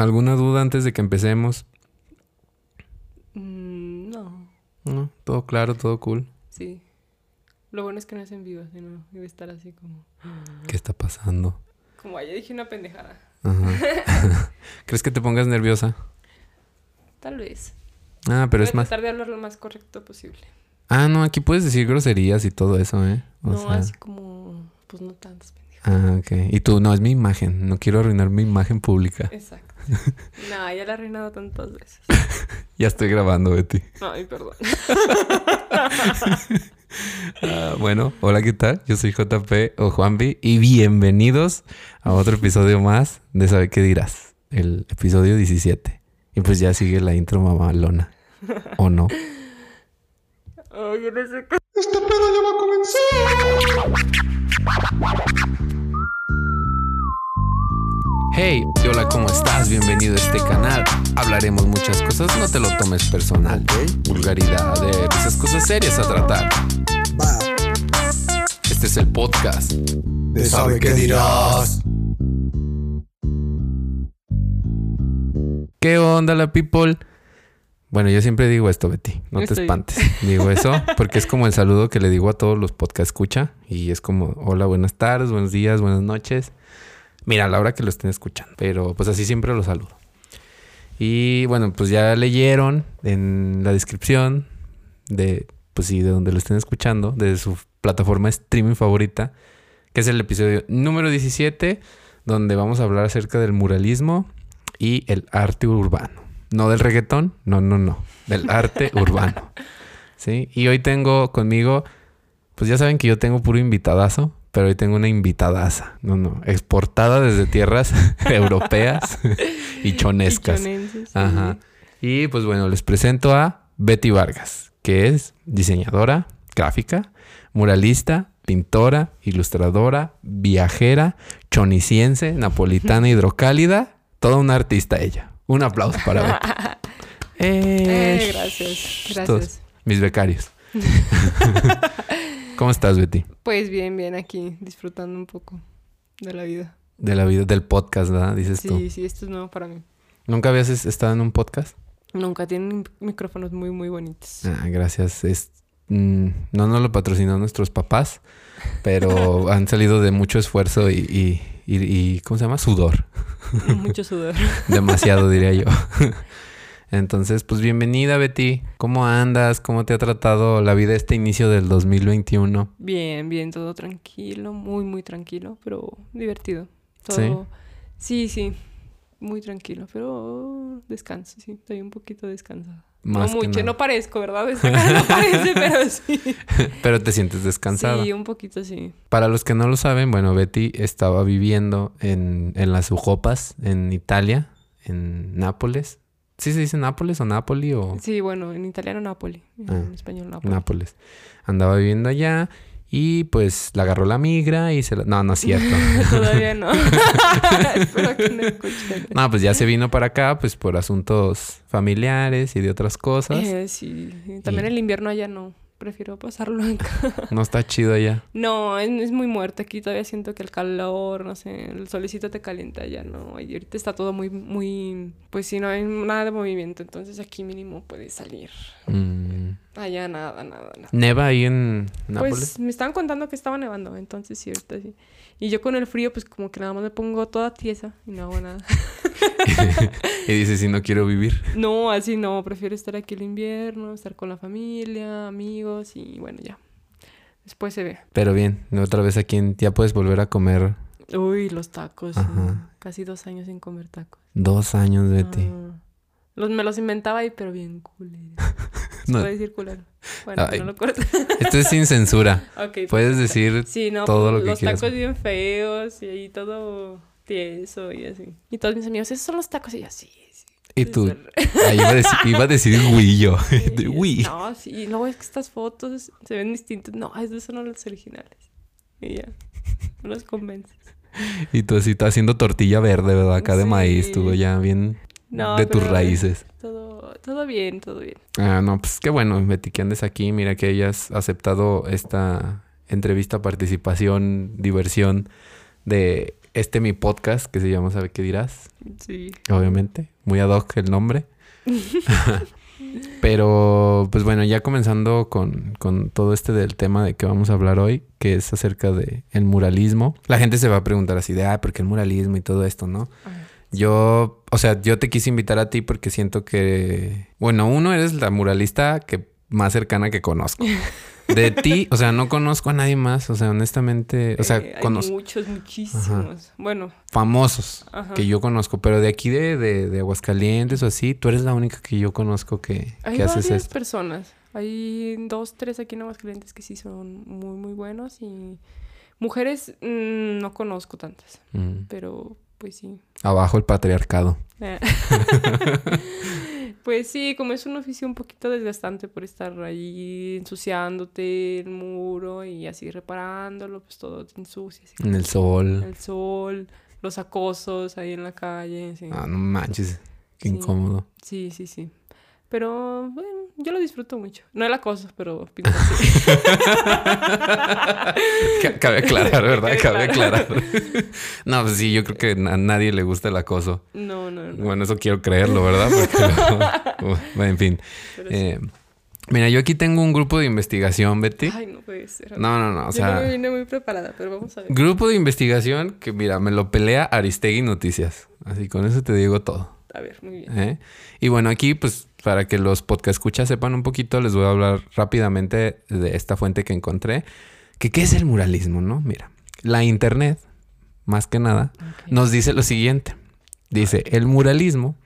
¿Alguna duda antes de que empecemos? Mm, no, No, todo claro, todo cool. sí. Lo bueno es que no es en vivo, sino debe estar así como... ¿Qué está pasando? Como ya dije una pendejada. Ajá. ¿Crees que te pongas nerviosa? Tal vez. Ah, pero Voy es a más. tratar de hablar lo más correcto posible. Ah, no, aquí puedes decir groserías y todo eso, ¿eh? O no, sea- así como... Pues no tantas pendejadas. Ah, ok. Y tú, no, es mi imagen. No quiero arruinar mi imagen pública. Exacto. no, ya la he arruinado tantas veces. Ya estoy grabando, Betty. Ay, perdón. Ah, bueno, hola, ¿qué tal? Yo soy JP o Juanvi y bienvenidos a otro episodio más de Sabe qué dirás, el episodio 17. Y pues ya sigue la intro mamalona. ¿O no? Ay, yo no sé qué. Hey, hola, ¿cómo estás? Bienvenido a este canal. Hablaremos muchas cosas, no te lo tomes personal. Vulgaridad, de esas cosas serias a tratar. Va, Este es el podcast. de sabe qué dirás. ¿Qué onda la people? Bueno, yo siempre digo esto, Betty. No te Estoy- espantes. Digo eso porque es como el saludo que le digo a todos los podcast escucha. Y es como, hola, buenas tardes, buenos días, buenas noches. Mira, a la hora que lo estén escuchando. Pero pues así siempre los saludo. Y bueno, pues ya leyeron en la descripción de, pues sí, de donde lo estén escuchando, de su plataforma streaming favorita, que es el episodio número 17, donde vamos a hablar acerca del muralismo y el arte urbano. No del reggaetón, no, no, no, del arte urbano. ¿Sí? Y hoy tengo conmigo, pues ya saben que yo tengo puro invitadazo, pero hoy tengo una invitadaza, no, no, exportada desde tierras europeas y chonescas. Sí. Ajá. Y pues bueno, les presento a Betty Vargas, que es diseñadora gráfica, muralista, pintora, ilustradora, viajera, choniciense, napolitana hidrocálida, toda una artista ella. Un aplauso para Betty. Eh, Eh, gracias, todos. gracias. Mis becarios. ¿Cómo estás, Betty? Pues bien, bien aquí, disfrutando un poco de la vida. De la vida del podcast, ¿verdad? Dices tú. Sí, sí, esto es nuevo para mí. ¿Nunca habías es- estado en un podcast? Nunca tienen micrófonos muy, muy bonitos. Ah, gracias. Es, mm, no nos lo patrocinó nuestros papás, pero han salido de mucho esfuerzo y, y, y- y, ¿cómo se llama? Sudor. Mucho sudor. Demasiado, diría yo. Entonces, pues bienvenida, Betty. ¿Cómo andas? ¿Cómo te ha tratado la vida este inicio del 2021? Bien, bien, todo tranquilo, muy, muy tranquilo, pero divertido. Todo... Sí, sí, muy tranquilo, pero descanso, sí, estoy un poquito descansada. Más no mucho, nada. no parezco, ¿verdad? No parece, pero sí. Pero te sientes descansada. Sí, un poquito sí. Para los que no lo saben, bueno, Betty estaba viviendo en, en las Ujopas, en Italia, en Nápoles. ¿Sí se dice Nápoles o Nápoli o...? Sí, bueno, en italiano Napoli, en Ah, español Napoli. Nápoles. Andaba viviendo allá y pues la agarró la migra y se la... No, no es cierto. Todavía no. Espero que no escuchen. no, pues ya se vino para acá pues por asuntos familiares y de otras cosas. Eh, sí, sí. también Y- el invierno allá no. Prefiero pasarlo acá. No está chido allá. No, es, es muy muerto. Aquí todavía siento que el calor, no sé, el solecito te calienta allá, ¿no? Y ahorita está todo muy, muy... Pues sí, no hay nada de movimiento. Entonces aquí mínimo puedes salir. Mm. Allá nada, nada, nada. ¿Neva ahí en Nápoles? Pues me estaban contando que estaba nevando, entonces sí, ahorita sí. Y yo con el frío, pues como que nada más me pongo toda tiesa y no hago nada. y dice si no quiero vivir. No, así no, prefiero estar aquí el invierno, estar con la familia, amigos y bueno, ya. Después se ve. Pero bien, otra vez aquí en- ya puedes volver a comer Uy, los tacos. Ajá. Casi dos años sin comer tacos. dos años, Betty. Ah. Los, me los inventaba ahí, pero bien culero. ¿Se No. puede decir culero? Bueno, Ay. no lo cortes. Esto es sin censura. ok. Puedes decir Sí, no, todo pues, lo que los quieras. tacos bien feos y ahí todo tieso y así. Y todos mis amigos, esos son los tacos y yo, sí, sí. Y tú, ahí iba a decir, iba a decir Wii yo. Wii. No, sí, y luego es que estas fotos se ven distintas. No, esos son los originales. Y ya, no los convences. Y tú así, estás haciendo tortilla verde, ¿verdad? Acá de maíz, tú ya bien No, de tus raíces. Todo, todo bien, todo bien. Ah, no, pues qué bueno, Betty, que andes aquí. Mira que hayas aceptado esta entrevista, participación, diversión de este mi podcast que se llama ¿Sabe qué dirás? Sí. Obviamente. Muy ad hoc el nombre. Pero, pues bueno, ya comenzando con, con todo este del tema de que vamos a hablar hoy, que es acerca de el muralismo. La gente se va a preguntar así de, ah, ¿por qué el muralismo y todo esto, no? Ajá. Yo, o sea, yo te quise invitar a ti porque siento que, bueno, uno eres la muralista que más cercana que conozco. De ti, o sea, no conozco a nadie más, o sea, honestamente, o sea, Eh, hay conozco muchos, muchísimos. Bueno, famosos Ajá. que yo conozco, pero de aquí de, de, de Aguascalientes o así, tú eres la única que yo conozco que, hay que haces varias esto. personas. Hay dos, tres aquí en Aguascalientes que sí son muy, muy buenos y mujeres mm, no conozco tantas, Mm. pero pues sí. Abajo el patriarcado. Eh. pues sí, como es un oficio un poquito desgastante por estar ahí ensuciándote el muro y así reparándolo, pues todo te ensucias. En el sol. El sol, los acosos ahí en la calle. Ah, no manches. Qué Sí. incómodo. Sí, sí, sí. Pero bueno, yo lo disfruto mucho. No el acoso, pero. Ca- Cabe aclarar, ¿verdad? Cabe aclarar. no, pues sí, yo creo que a nadie le gusta el acoso. No, no, no. Bueno, eso quiero creerlo, ¿verdad? Porque en fin. sí. Eh, mira, yo aquí tengo un grupo de investigación, Betty. Ay, no puede ser. No, no, no. O yo no me sea, vine muy preparada, pero vamos a ver. grupo de investigación que, mira, me lo pelea Aristegui Noticias. Así con eso te digo todo. A ver, muy bien. ¿eh? Y bueno, aquí, pues, para que los podcast escuchas sepan un poquito, les voy a hablar rápidamente de esta fuente que encontré. Que, ¿Qué es el muralismo, no? Mira, la internet, más que nada, nos dice lo siguiente. Dice, el muralismo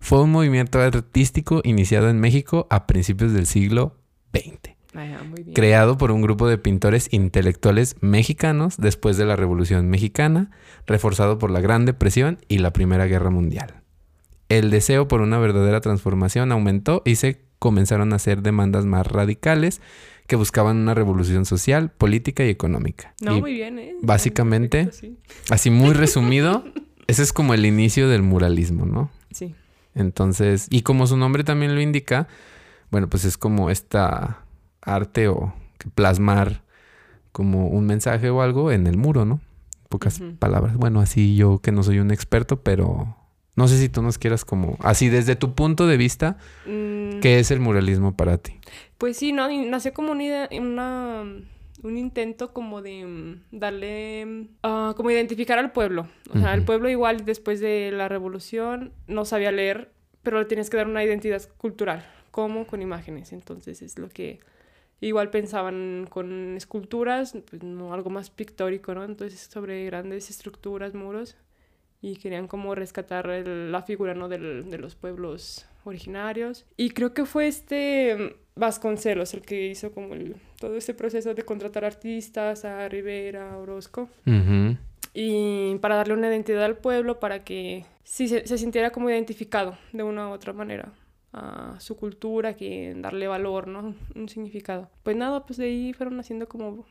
fue un movimiento artístico iniciado en México a principios del siglo XX, ah, muy bien. creado por un grupo de pintores intelectuales mexicanos después de la Revolución Mexicana, reforzado por la Gran Depresión y la Primera Guerra Mundial. El deseo por una verdadera transformación aumentó y se comenzaron a hacer demandas más radicales que buscaban una revolución social, política y económica. No, Y muy bien, ¿eh? básicamente- Perfecto, Así muy resumido, ese es como el inicio del muralismo, ¿no? Sí. Entonces, y como su nombre también lo indica, bueno, pues es como esta arte o plasmar como un mensaje o algo en el muro, ¿no? Pocas palabras. Bueno, así yo que no soy un experto, pero no sé si tú nos quieras como, así desde tu punto de vista, Mm, ¿qué es el muralismo para ti? Pues sí, no, nació como una idea, una, un intento como de mm, darle, ah, como identificar al pueblo. O sea, el pueblo igual después de la revolución no sabía leer, pero le tienes que dar una identidad cultural, como con imágenes. Entonces es lo que igual pensaban con esculturas, pues no algo más pictórico, ¿no? Entonces sobre grandes estructuras, muros, y querían como rescatar el- la figura, ¿no? Del- de los pueblos originarios. Y creo que fue este Vasconcelos el que hizo como el- todo este proceso de contratar artistas a Rivera, a Orozco, Ujú. y para darle una identidad al pueblo, para que sí se, se sintiera como identificado de una u otra manera a su cultura, que darle valor, ¿no? Un significado. Pues nada, pues de ahí fueron haciendo como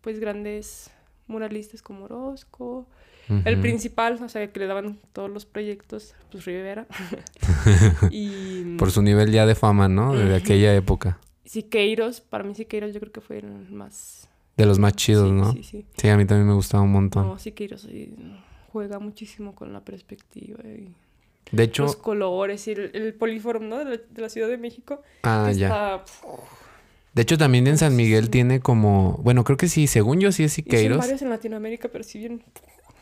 pues grandes muralistas como Orozco, el principal, o sea, que le daban todos los proyectos, pues Rivera. y Por su nivel ya de fama, ¿no? Ujú. aquella época. Siqueiros, para mí Siqueiros yo creo que fue el más... De los más chidos, sí, ¿no? Sí, sí. Sí, a mí también me gustaba un montón. No, Siqueiros juega muchísimo con la perspectiva y De hecho, los colores y el, el políforum, ¿no? De la, de la Ciudad de México. ah, que ya. está, De hecho, también en San Miguel Sí. tiene como, bueno, creo que sí, según yo sí es Siqueiros. varios en Latinoamérica, pero sí bien...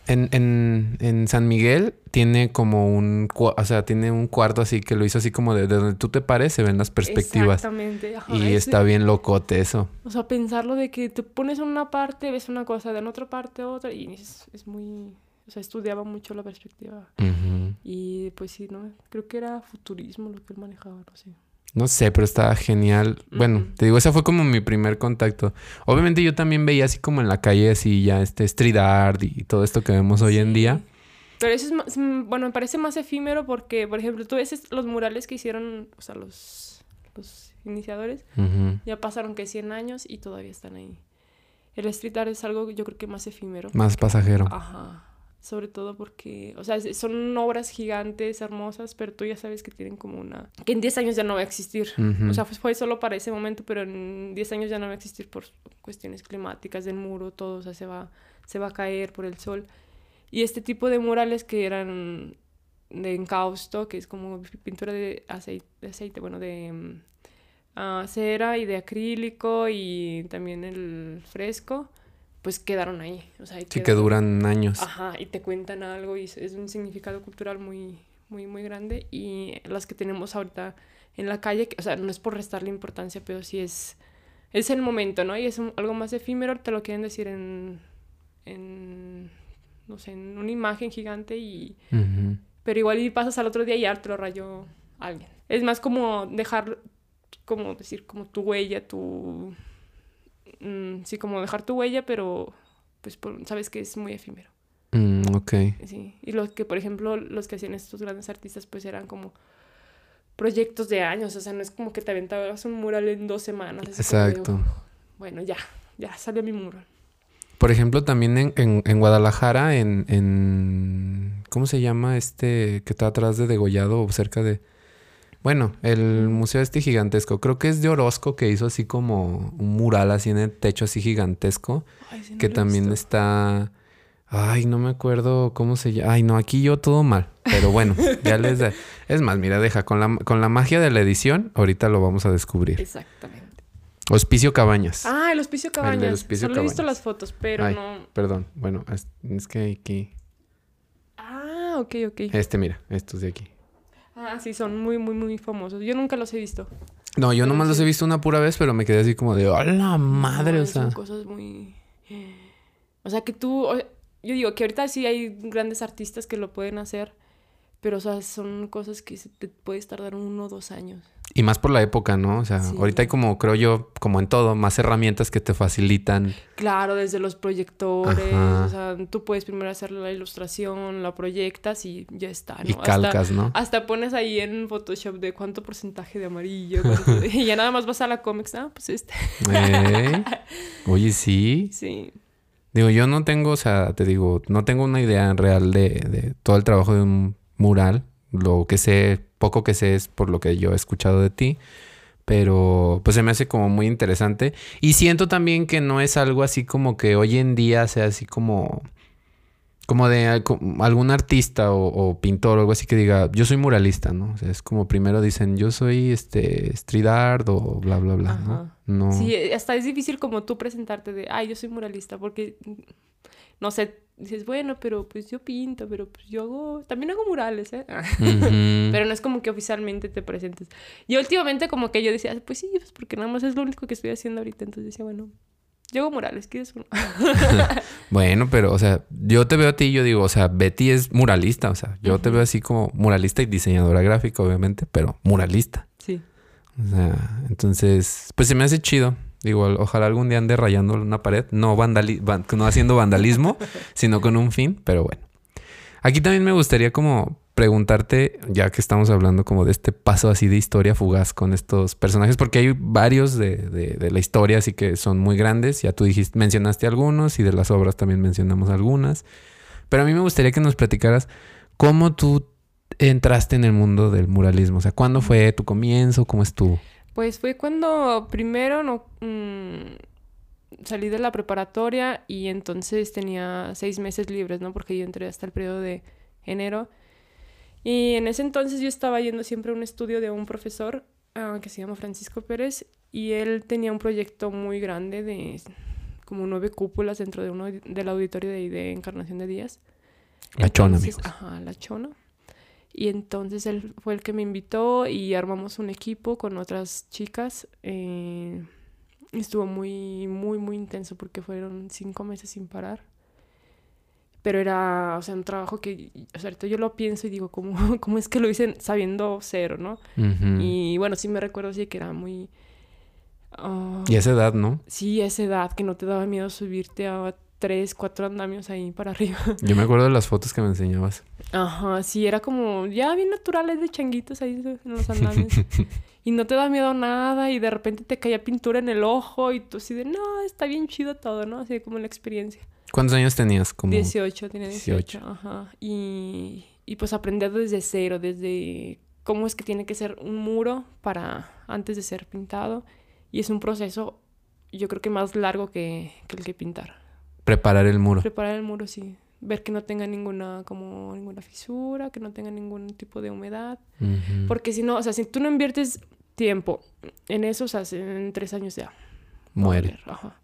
En, en, en San Miguel tiene como un, o sea, tiene un cuarto así que lo hizo así como de, de donde tú te pares se ven las perspectivas. Exactamente. ajá, Y es- está bien locote eso. O sea, pensarlo de que te pones en una parte, ves una cosa, de en otra parte otra, y es, es muy... O sea, estudiaba mucho la perspectiva. Y pues sí, ¿no? Creo que era futurismo lo que él manejaba, no sé. No sé, pero estaba genial. Bueno, te digo, ese fue como mi primer contacto. Obviamente yo también veía así como en la calle así ya este street art y todo esto que vemos hoy en día. Pero eso es más, mm, bueno, me parece más efímero porque, por ejemplo, tú ves es- los murales que hicieron, o sea, los, los iniciadores, ya pasaron que 100 años y todavía están ahí. El street art es algo yo creo que más efímero. Más pasajero. Ajá. Sobre todo porque, o sea, son obras gigantes, hermosas, pero tú ya sabes que tienen como una... que en 10 años ya no va a existir. O sea, fue, fue solo para ese momento, pero en 10 años ya no va a existir por cuestiones climáticas del muro, todo, o sea, se va, se va a caer por el sol. Y este tipo de murales que eran de encausto, que es como pintura de aceite, de aceite bueno, de mm, ah, cera y de acrílico y también el fresco, pues quedaron ahí. O sea, Sí, que duran años. Ajá, y te cuentan algo y es- un significado cultural muy, muy, muy grande. Y las que tenemos ahorita en la calle, o sea, no es por restarle importancia, pero sí es, es el momento, ¿no? Y es un- algo más efímero, te lo quieren decir en, en, no sé, en una imagen gigante y... Pero igual y pasas al otro día y ya te lo rayó alguien. Es más como dejar, como decir, como tu huella, tu... mm, sí, como dejar tu huella, pero pues por- sabes que es muy efímero. Mm, ok. Sí, y los que, por ejemplo, los que hacían estos grandes artistas, pues eran como proyectos de años, o sea, no es como que te aventabas un mural en dos semanas. Exacto. "Uf, bueno, ya, ya salió mi mural. Por ejemplo, también en, en- en Guadalajara, en, en- ¿Cómo se llama este que está atrás de Degollado o cerca de... Bueno, el museo este gigantesco. Creo que es de Orozco que hizo así como un mural así en el techo así gigantesco. Ay, sí, no que también visto. está... Ay, no me acuerdo cómo se llama. Ay, no, aquí yo todo mal. Pero bueno, ya les... da- Es más, mira, deja, con la, con la magia de la edición, ahorita lo vamos a descubrir. Exactamente. Hospicio Cabañas. Ah, el Hospicio El Cabañas. Hospicio Solo he visto las fotos, pero Ay. no... Perdón, bueno, es, es que aquí... Ah, ok, ok. Este, mira, estos de aquí. Ah, sí, son muy, muy, muy famosos. Yo nunca los he visto. No, yo Pero nomás los he visto una pura vez, pero me quedé así como de, ¡a la madre! No, o sea, Son cosas muy... O sea, que tú... Yo digo que ahorita sí hay grandes artistas que lo pueden hacer, pero o sea, son cosas que se te puedes tardar uno o dos años. y más por la época, ¿no? O sea, Sí. ahorita hay como, creo yo, como en todo, más herramientas que te facilitan. Claro, desde los proyectores, Ajá. o sea, tú puedes primero hacer la ilustración, la proyectas y ya está, ¿no? Y Hasta- calcas, ¿no? Hasta pones ahí en Photoshop de cuánto porcentaje de amarillo. cuánto- y ya nada más vas a la comics, ah, pues este. ¿Eh? Oye, sí. Sí. Digo, yo no tengo, o sea, te digo, no tengo una idea real de, de todo el trabajo de un mural. Lo que sé, poco que sé es por lo que yo he escuchado de ti. Pero pues se me hace como muy interesante. Y siento también que no es algo así como que hoy en día sea así como... Como de algún artista o, o pintor o algo así que diga, yo soy muralista, ¿no? O sea, es como primero dicen, yo soy este street art o bla, bla, bla, ¿no? Ajá. No. Sí, hasta es difícil como tú presentarte de, ay, yo soy muralista, porque, no sé, dices, bueno, pero pues yo pinto, pero pues yo hago, también hago murales, ¿eh? Ujú. Pero no es como que oficialmente te presentes. Y últimamente como que yo decía, pues sí, pues porque nada más es lo único que estoy haciendo ahorita. Entonces decía, bueno, yo hago murales, ¿quieres uno? Bueno, pero, o sea, yo te veo a ti y yo digo, o sea, Betty es muralista, o sea, yo te veo así como muralista y diseñadora gráfica, obviamente, pero muralista. Sí. O sea, entonces, pues se me hace chido. Digo, ojalá algún día ande rayando una pared, no, vandali van- no haciendo vandalismo, sino con un fin, pero bueno. Aquí también me gustaría como preguntarte, ya que estamos hablando como de este paso así de historia fugaz con estos personajes, porque hay varios de, de- de la historia, así que son muy grandes. Ya tú dijiste, mencionaste algunos y de las obras también mencionamos algunas. Pero a mí me gustaría que nos platicaras cómo tú entraste en el mundo del muralismo. O sea, ¿cuándo fue tu comienzo? ¿Cómo estuvo? Pues fue cuando primero no mm, salí de la preparatoria y entonces tenía seis meses libres, ¿no? Porque yo entré hasta el periodo de enero. Y en ese entonces yo estaba yendo siempre a un estudio de un profesor ah, que se llama Francisco Pérez y él tenía un proyecto muy grande de como nueve cúpulas dentro de uno del auditorio de, de Encarnación de Díaz. La Chona, amigos. Ajá, la Chona. Y entonces él fue el que me invitó y armamos un equipo con otras chicas. eh, estuvo muy, muy, muy intenso porque fueron cinco meses sin parar. Pero era, o sea, un trabajo que, o sea, ahorita yo lo pienso y digo, ¿cómo, cómo es que lo hice sabiendo cero, no? Y bueno, sí me recuerdo así que era muy... ah, Y esa edad, ¿no? Sí, esa edad que no te daba miedo subirte a tres, cuatro andamios ahí para arriba. Yo me acuerdo de las fotos que me enseñabas. Ajá, sí, era como ya bien naturales de changuitos ahí en los andamios. y no te da miedo nada y de repente te caía pintura en el ojo y tú así de, no, está bien chido todo, ¿no? Así como la experiencia. ¿Cuántos años tenías? Como... 18, tenía 18. 18. Ajá. Y, y pues aprender desde cero, desde cómo es que tiene que ser un muro para antes de ser pintado. Y es un proceso, yo creo que más largo que, que el que pintar. Preparar el muro. Preparar el muro, sí. Ver que no tenga ninguna, como, ninguna fisura, que no tenga ningún tipo de humedad. Porque si no, o sea, si tú no inviertes tiempo en eso, o sea, en tres años ya. a Muere. Ajá.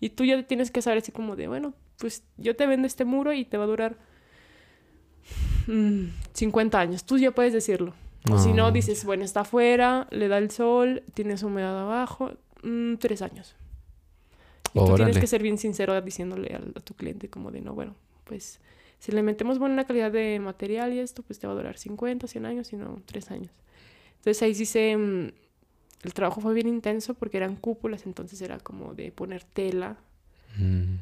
Y tú ya tienes que saber así como de, bueno, pues yo te vendo este muro y te va a durar mm, 50 años. Tú ya puedes decirlo. O si no, Ah. dices, bueno, está afuera, le da el sol, tienes humedad abajo, mm, tres años. Y tú tienes que ser bien sincero diciéndole al- a, tu cliente como de, no, bueno, pues si le metemos buena calidad de material y esto, pues te va a durar 50, 100 años y no tres años. Entonces ahí sí se... mm, el trabajo fue bien intenso porque eran cúpulas, entonces era como de poner tela, Mm.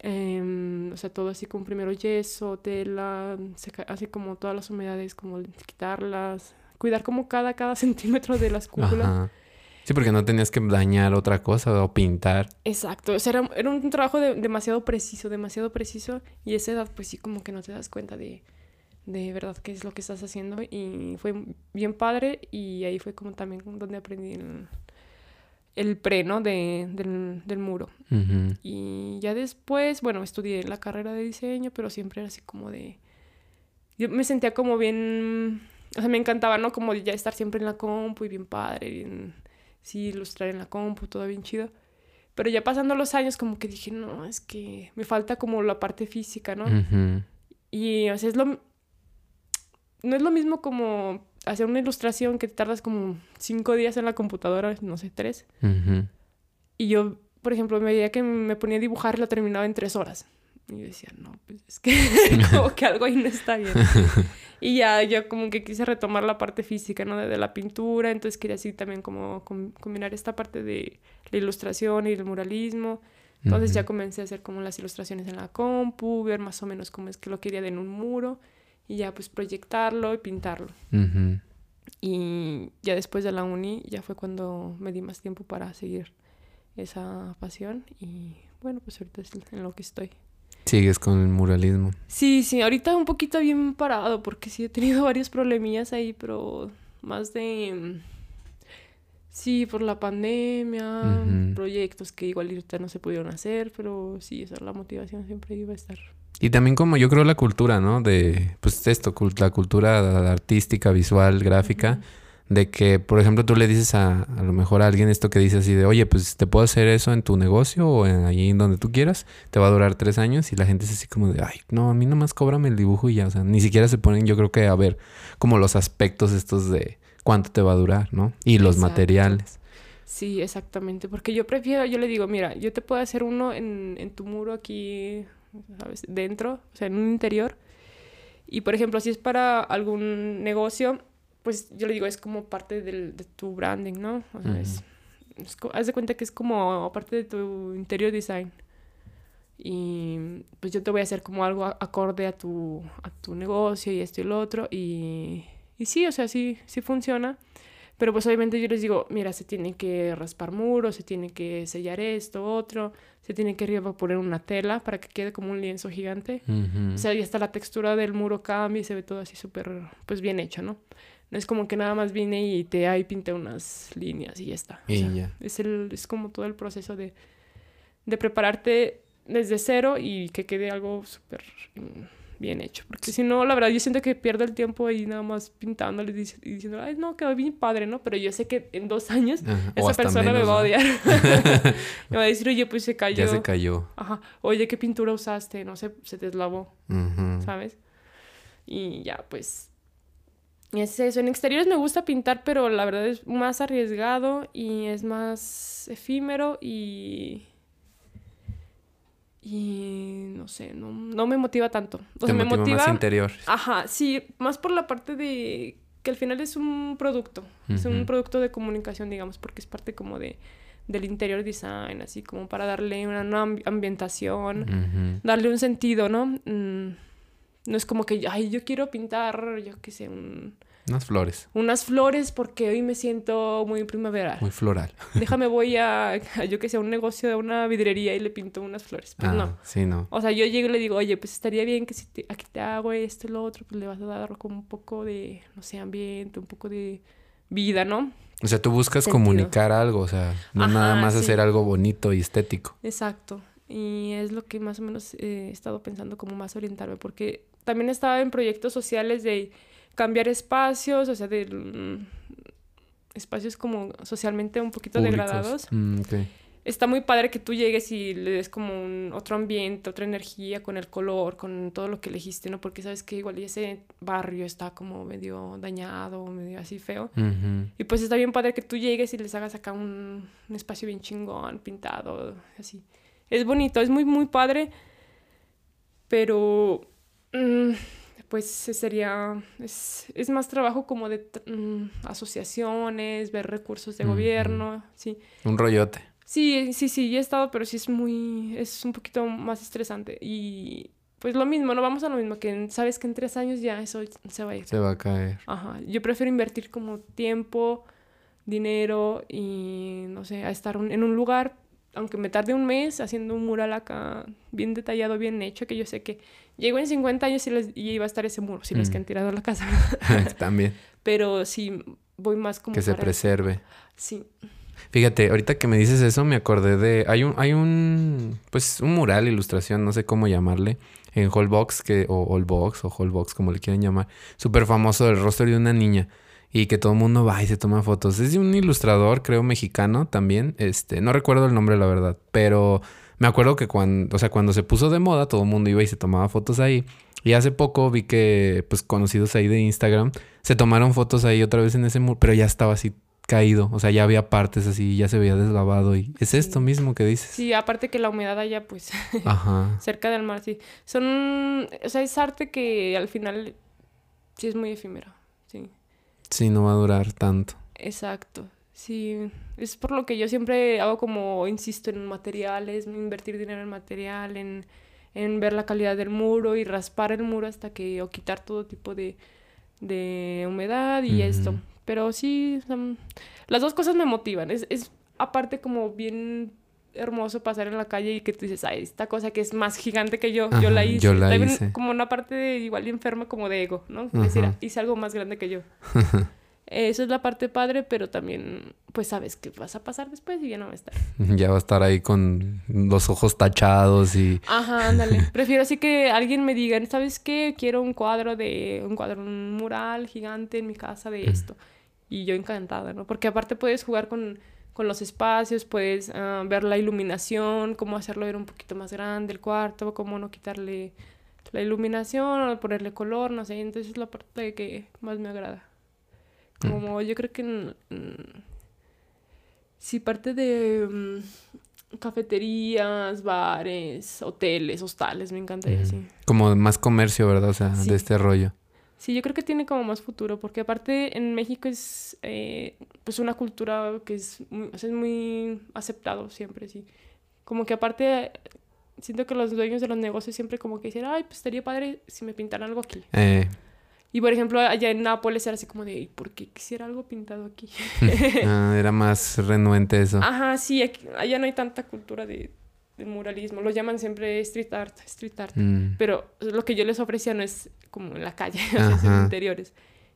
em, o sea, todo así con primero yeso, tela, seca- así como todas las humedades, como quitarlas, cuidar como cada, cada centímetro de las cúpulas. Ajá. Sí, porque no tenías que dañar otra cosa o pintar. Exacto, o sea, era, era un trabajo de- demasiado preciso, demasiado preciso y a esa edad pues sí como que no te das cuenta de, de verdad qué es lo que estás haciendo y fue bien padre y ahí fue como también donde aprendí el, el pre, ¿no? De, del, del muro. Y ya después, bueno, estudié la carrera de diseño, pero siempre era así como de... Yo me sentía como bien... O sea, me encantaba, ¿no? Como ya estar siempre en la compu y bien padre, bien... Sí, ilustrar en la compu, todo bien chido. Pero ya pasando los años como que dije, no, es que me falta como la parte física, ¿no? Ujú. Y, o sea, es lo... No es lo mismo como hacer una ilustración que te tardas como cinco días en la computadora, no sé, tres. Y yo, por ejemplo, me veía que me ponía a dibujar lo terminaba en tres horas. Y yo decía, no, pues es que como que algo ahí no está bien. y ya yo como que quise retomar la parte física, ¿no? De, de la pintura. Entonces quería así también como com- combinar esta parte de la ilustración y el muralismo. Entonces ya Ujú. comencé a hacer como las ilustraciones en la compu, ver más o menos cómo es que lo quería en un muro. Y ya pues proyectarlo y pintarlo. Ujú. Y ya después de la uni, ya fue cuando me di más tiempo para seguir esa pasión. Y bueno, pues ahorita es en lo que estoy. Sigues con el muralismo. Sí, sí, ahorita un poquito bien parado, porque sí he tenido varios problemillas ahí, pero más de. Sí, por la pandemia, proyectos que igual ahorita no se pudieron hacer, pero sí, esa la motivación siempre iba a estar. Y también como yo creo la cultura, ¿no? De, pues esto, la cultura artística, visual, gráfica, de que, por ejemplo, tú le dices a, a lo mejor a alguien esto que dice así de, oye, pues te puedo hacer eso en tu negocio o en allí en donde tú quieras, te va a durar tres años y la gente es así como de, ay, no, a mí nomás cóbrame el dibujo y ya, o sea, ni siquiera se ponen, yo creo que a ver como los aspectos estos de cuánto te va a durar, ¿no? Y los Exacto. materiales. Sí, exactamente, porque yo prefiero, yo le digo, mira, yo te puedo hacer uno en, en tu muro aquí, ¿sabes? Dentro, o sea, en un interior. Y por ejemplo, si es para algún negocio, pues yo le digo, es como parte del, de tu branding, ¿no? O sea, es, es co- haz de cuenta que es como parte de tu interior design. Y pues yo te voy a hacer como algo acorde a tu, a tu negocio y esto y lo otro. Y, y sí, o sea, sí, sí funciona. Pero pues obviamente yo les digo, mira, se tiene que raspar muros, se tiene que sellar esto, otro, se tiene que arriba poner una tela para que quede como un lienzo gigante. Ujú. O sea, y hasta la textura del muro cambia y se ve todo así súper, pues bien hecho, ¿no? No es como que nada más vine y te ahí pinté unas líneas y ya está. O Y sea, ya. Es, el, es como todo el proceso de, de prepararte desde cero y que quede algo súper mm, bien hecho. Porque si no, la verdad, yo siento que pierdo el tiempo ahí nada más pintándole y dic- y diciendo, ay, no, quedó bien padre, ¿no? Pero yo sé que en dos años Ajá, esa persona me va a odiar. me va a decir, oye, pues se cayó. Ya se cayó. Ajá. Oye, ¿qué pintura usaste? No sé, se deslavó. Ujú. ¿sabes? Y ya, pues. Es eso. En exteriores me gusta pintar, pero la verdad es más arriesgado y es más efímero y. Y no sé, no, no me motiva tanto. O Te sea, me motiva motiva. más interior. Ajá, sí, más por la parte de que al final es un producto. Es un producto de comunicación, digamos, porque es parte como de del interior design, así como para darle una, ambi- ambientación darle un sentido, ¿no? Mm, no es como que, ay, yo quiero pintar, yo qué sé, un- Unas flores. unas flores porque hoy me siento muy primaveral. Muy floral. Déjame, voy a, a, yo qué sé, a un negocio de una vidrería y le pinto unas flores. Pues ah, no. sí, no. O sea, yo llego y le digo, oye, pues estaría bien que si te- aquí te hago esto y lo otro, pues le vas a dar como un poco de, no sé, ambiente, un poco de vida, ¿no? O sea, tú buscas Sentido. comunicar algo, o sea, no Ajá, nada más sí. hacer algo bonito y estético. Exacto. Y es lo que más o menos eh, he estado pensando como más orientarme, porque también estaba en proyectos sociales de cambiar espacios, o sea, de mm, espacios como socialmente un poquito Públicos. degradados. Mm. Está muy padre que tú llegues y le des como un otro ambiente, otra energía con el color, con todo lo que elegiste, ¿no? Porque sabes que igual ese barrio está como medio dañado, medio así feo. Y pues está bien padre que tú llegues y les hagas acá un, un espacio bien chingón, pintado, así. Es bonito, es muy, muy padre. Pero, pues sería, es, es más trabajo como de mm, asociaciones, ver recursos de gobierno, sí. Un rollote. Sí, sí, sí, ya he estado, pero sí es muy, es un poquito más estresante. Y pues lo mismo, no vamos a lo mismo, que sabes que en tres años ya eso se va a ir. Se va a caer. Ajá, yo prefiero invertir como tiempo, dinero y no sé, a estar un- en un lugar, aunque me tarde un mes haciendo un mural acá bien detallado, bien hecho, que yo sé que llego en 50 años y, les, y iba a estar ese muro, si no es que Mm. han tirado la casa. También. Pero sí, voy más como Que se preserve. Sí. Fíjate, ahorita que me dices eso, me acordé de. Hay un, hay un. Pues un mural, ilustración, no sé cómo llamarle. En Holbox, que, o Holbox, o Holbox, como le quieren llamar. Súper famoso del rostro de una niña. Y que todo el mundo va y se toma fotos. Es de un ilustrador, creo, mexicano también. Este, no recuerdo el nombre, la verdad. Pero me acuerdo que cuando, o sea, cuando se puso de moda, todo el mundo iba y se tomaba fotos ahí. Y hace poco vi que, pues, conocidos ahí de Instagram, se tomaron fotos ahí otra vez en ese muro, pero ya estaba así caído. O sea, ya había partes así, ya se veía deslavado. Y es Sí. esto mismo que dices. Sí, aparte que la humedad allá, pues, Ajá. cerca del mar, sí. Son, o sea, es arte que al final sí es muy efímero, sí. Sí, no va a durar tanto. Exacto. Sí, es por lo que yo siempre hago como, insisto, en materiales, invertir dinero en material, en, en ver la calidad del muro y raspar el muro hasta que, o quitar todo tipo de, de humedad y esto. Pero sí, las dos cosas me motivan. Es, es aparte como bien hermoso pasar en la calle y que tú dices, ay, esta cosa que es más gigante que yo, yo la Ajá, hice. yo la También hice. como una parte de, igual de enferma como de ego, ¿no? Decir, Ajá. hice algo más grande que yo. Eso es la parte padre, pero también, pues sabes que vas a pasar después y ya no va a estar. Ya va a estar ahí con los ojos tachados y. Ajá, ándale. Prefiero así que alguien me diga, ¿sabes qué? Quiero un cuadro de, un cuadro, un mural gigante en mi casa de esto. Y yo encantada, ¿no? Porque aparte puedes jugar con, con los espacios, puedes ah, ver la iluminación, cómo hacerlo ver un poquito más grande el cuarto, cómo no quitarle la iluminación o ponerle color, no sé. Entonces es la parte que más me agrada. Como yo creo que mm, mm, si parte de mm, cafeterías, bares, hoteles, hostales, me encantaría, sí. Como más comercio, ¿verdad? O sea, Sí. de este rollo. Sí, yo creo que tiene como más futuro, porque aparte en México es eh, pues una cultura que es muy, sea, es muy aceptado siempre, sí. Como que aparte siento que los dueños de los negocios siempre como que dicen, ay, pues estaría padre si me pintaran algo aquí. Eh, Y por ejemplo, allá en Nápoles era así como de, "¿Y ¿por qué quisiera algo pintado aquí? ah, era más renuente eso. Ajá, sí, aquí- allá no hay tanta cultura de, de muralismo. Lo llaman siempre street art, street art. Mm, Pero lo que yo les ofrecía no es como en la calle, es en interiores.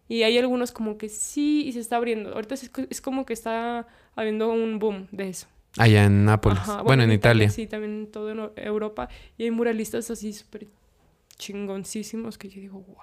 Y hay algunos como que sí, y se está abriendo. Ahorita es, es como que está habiendo un boom de eso. Allá en Nápoles. Ajá, Bueno, en Italia. Sí, también en toda Euro- Europa. Y hay muralistas así súper chingoncísimos que yo digo, wow.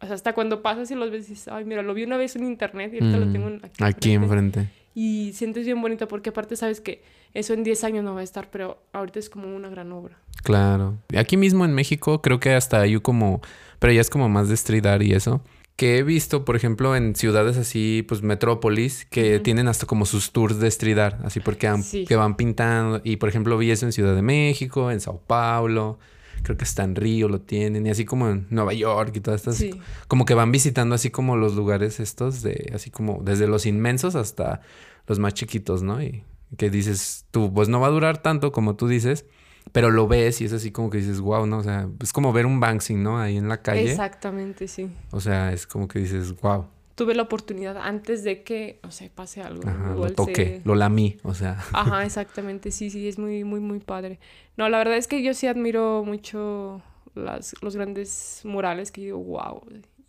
O sea, hasta cuando pasas y los ves dices, ay, mira, lo vi una vez en internet y ahorita lo Mm, tengo en- aquí. Aquí enfrente". enfrente. Y sientes bien bonito porque aparte sabes que eso en 10 años no va a estar, pero ahorita es como una gran obra. Claro. Aquí mismo en México creo que hasta hay como, pero ya es como más de street art y eso. Que he visto, por ejemplo, en ciudades así, pues metrópolis, que Ujú. tienen hasta como sus tours de street art, así porque han- Sí. que van pintando. Y por ejemplo, vi eso en Ciudad de México, en Sao Paulo, creo que hasta en Río lo tienen, y así como en Nueva York y todas estas. Sí. Como que van visitando así como los lugares estos, de así como desde los inmensos hasta los más chiquitos, ¿no? Y que dices tú, pues no va a durar tanto como tú dices, pero lo ves y es así como que dices, wow, ¿no? O sea, es como ver un Banksy, ¿no? Ahí en la calle. Exactamente, sí. O sea, es como que dices, wow, Tuve la oportunidad antes de que, o sea, pase algo. ajá, lo igual toqué, se- lo lamí, o sea. Ajá, exactamente, sí, sí, es muy, muy, muy padre. No, la verdad es que yo sí admiro mucho las, los grandes murales que digo, wow.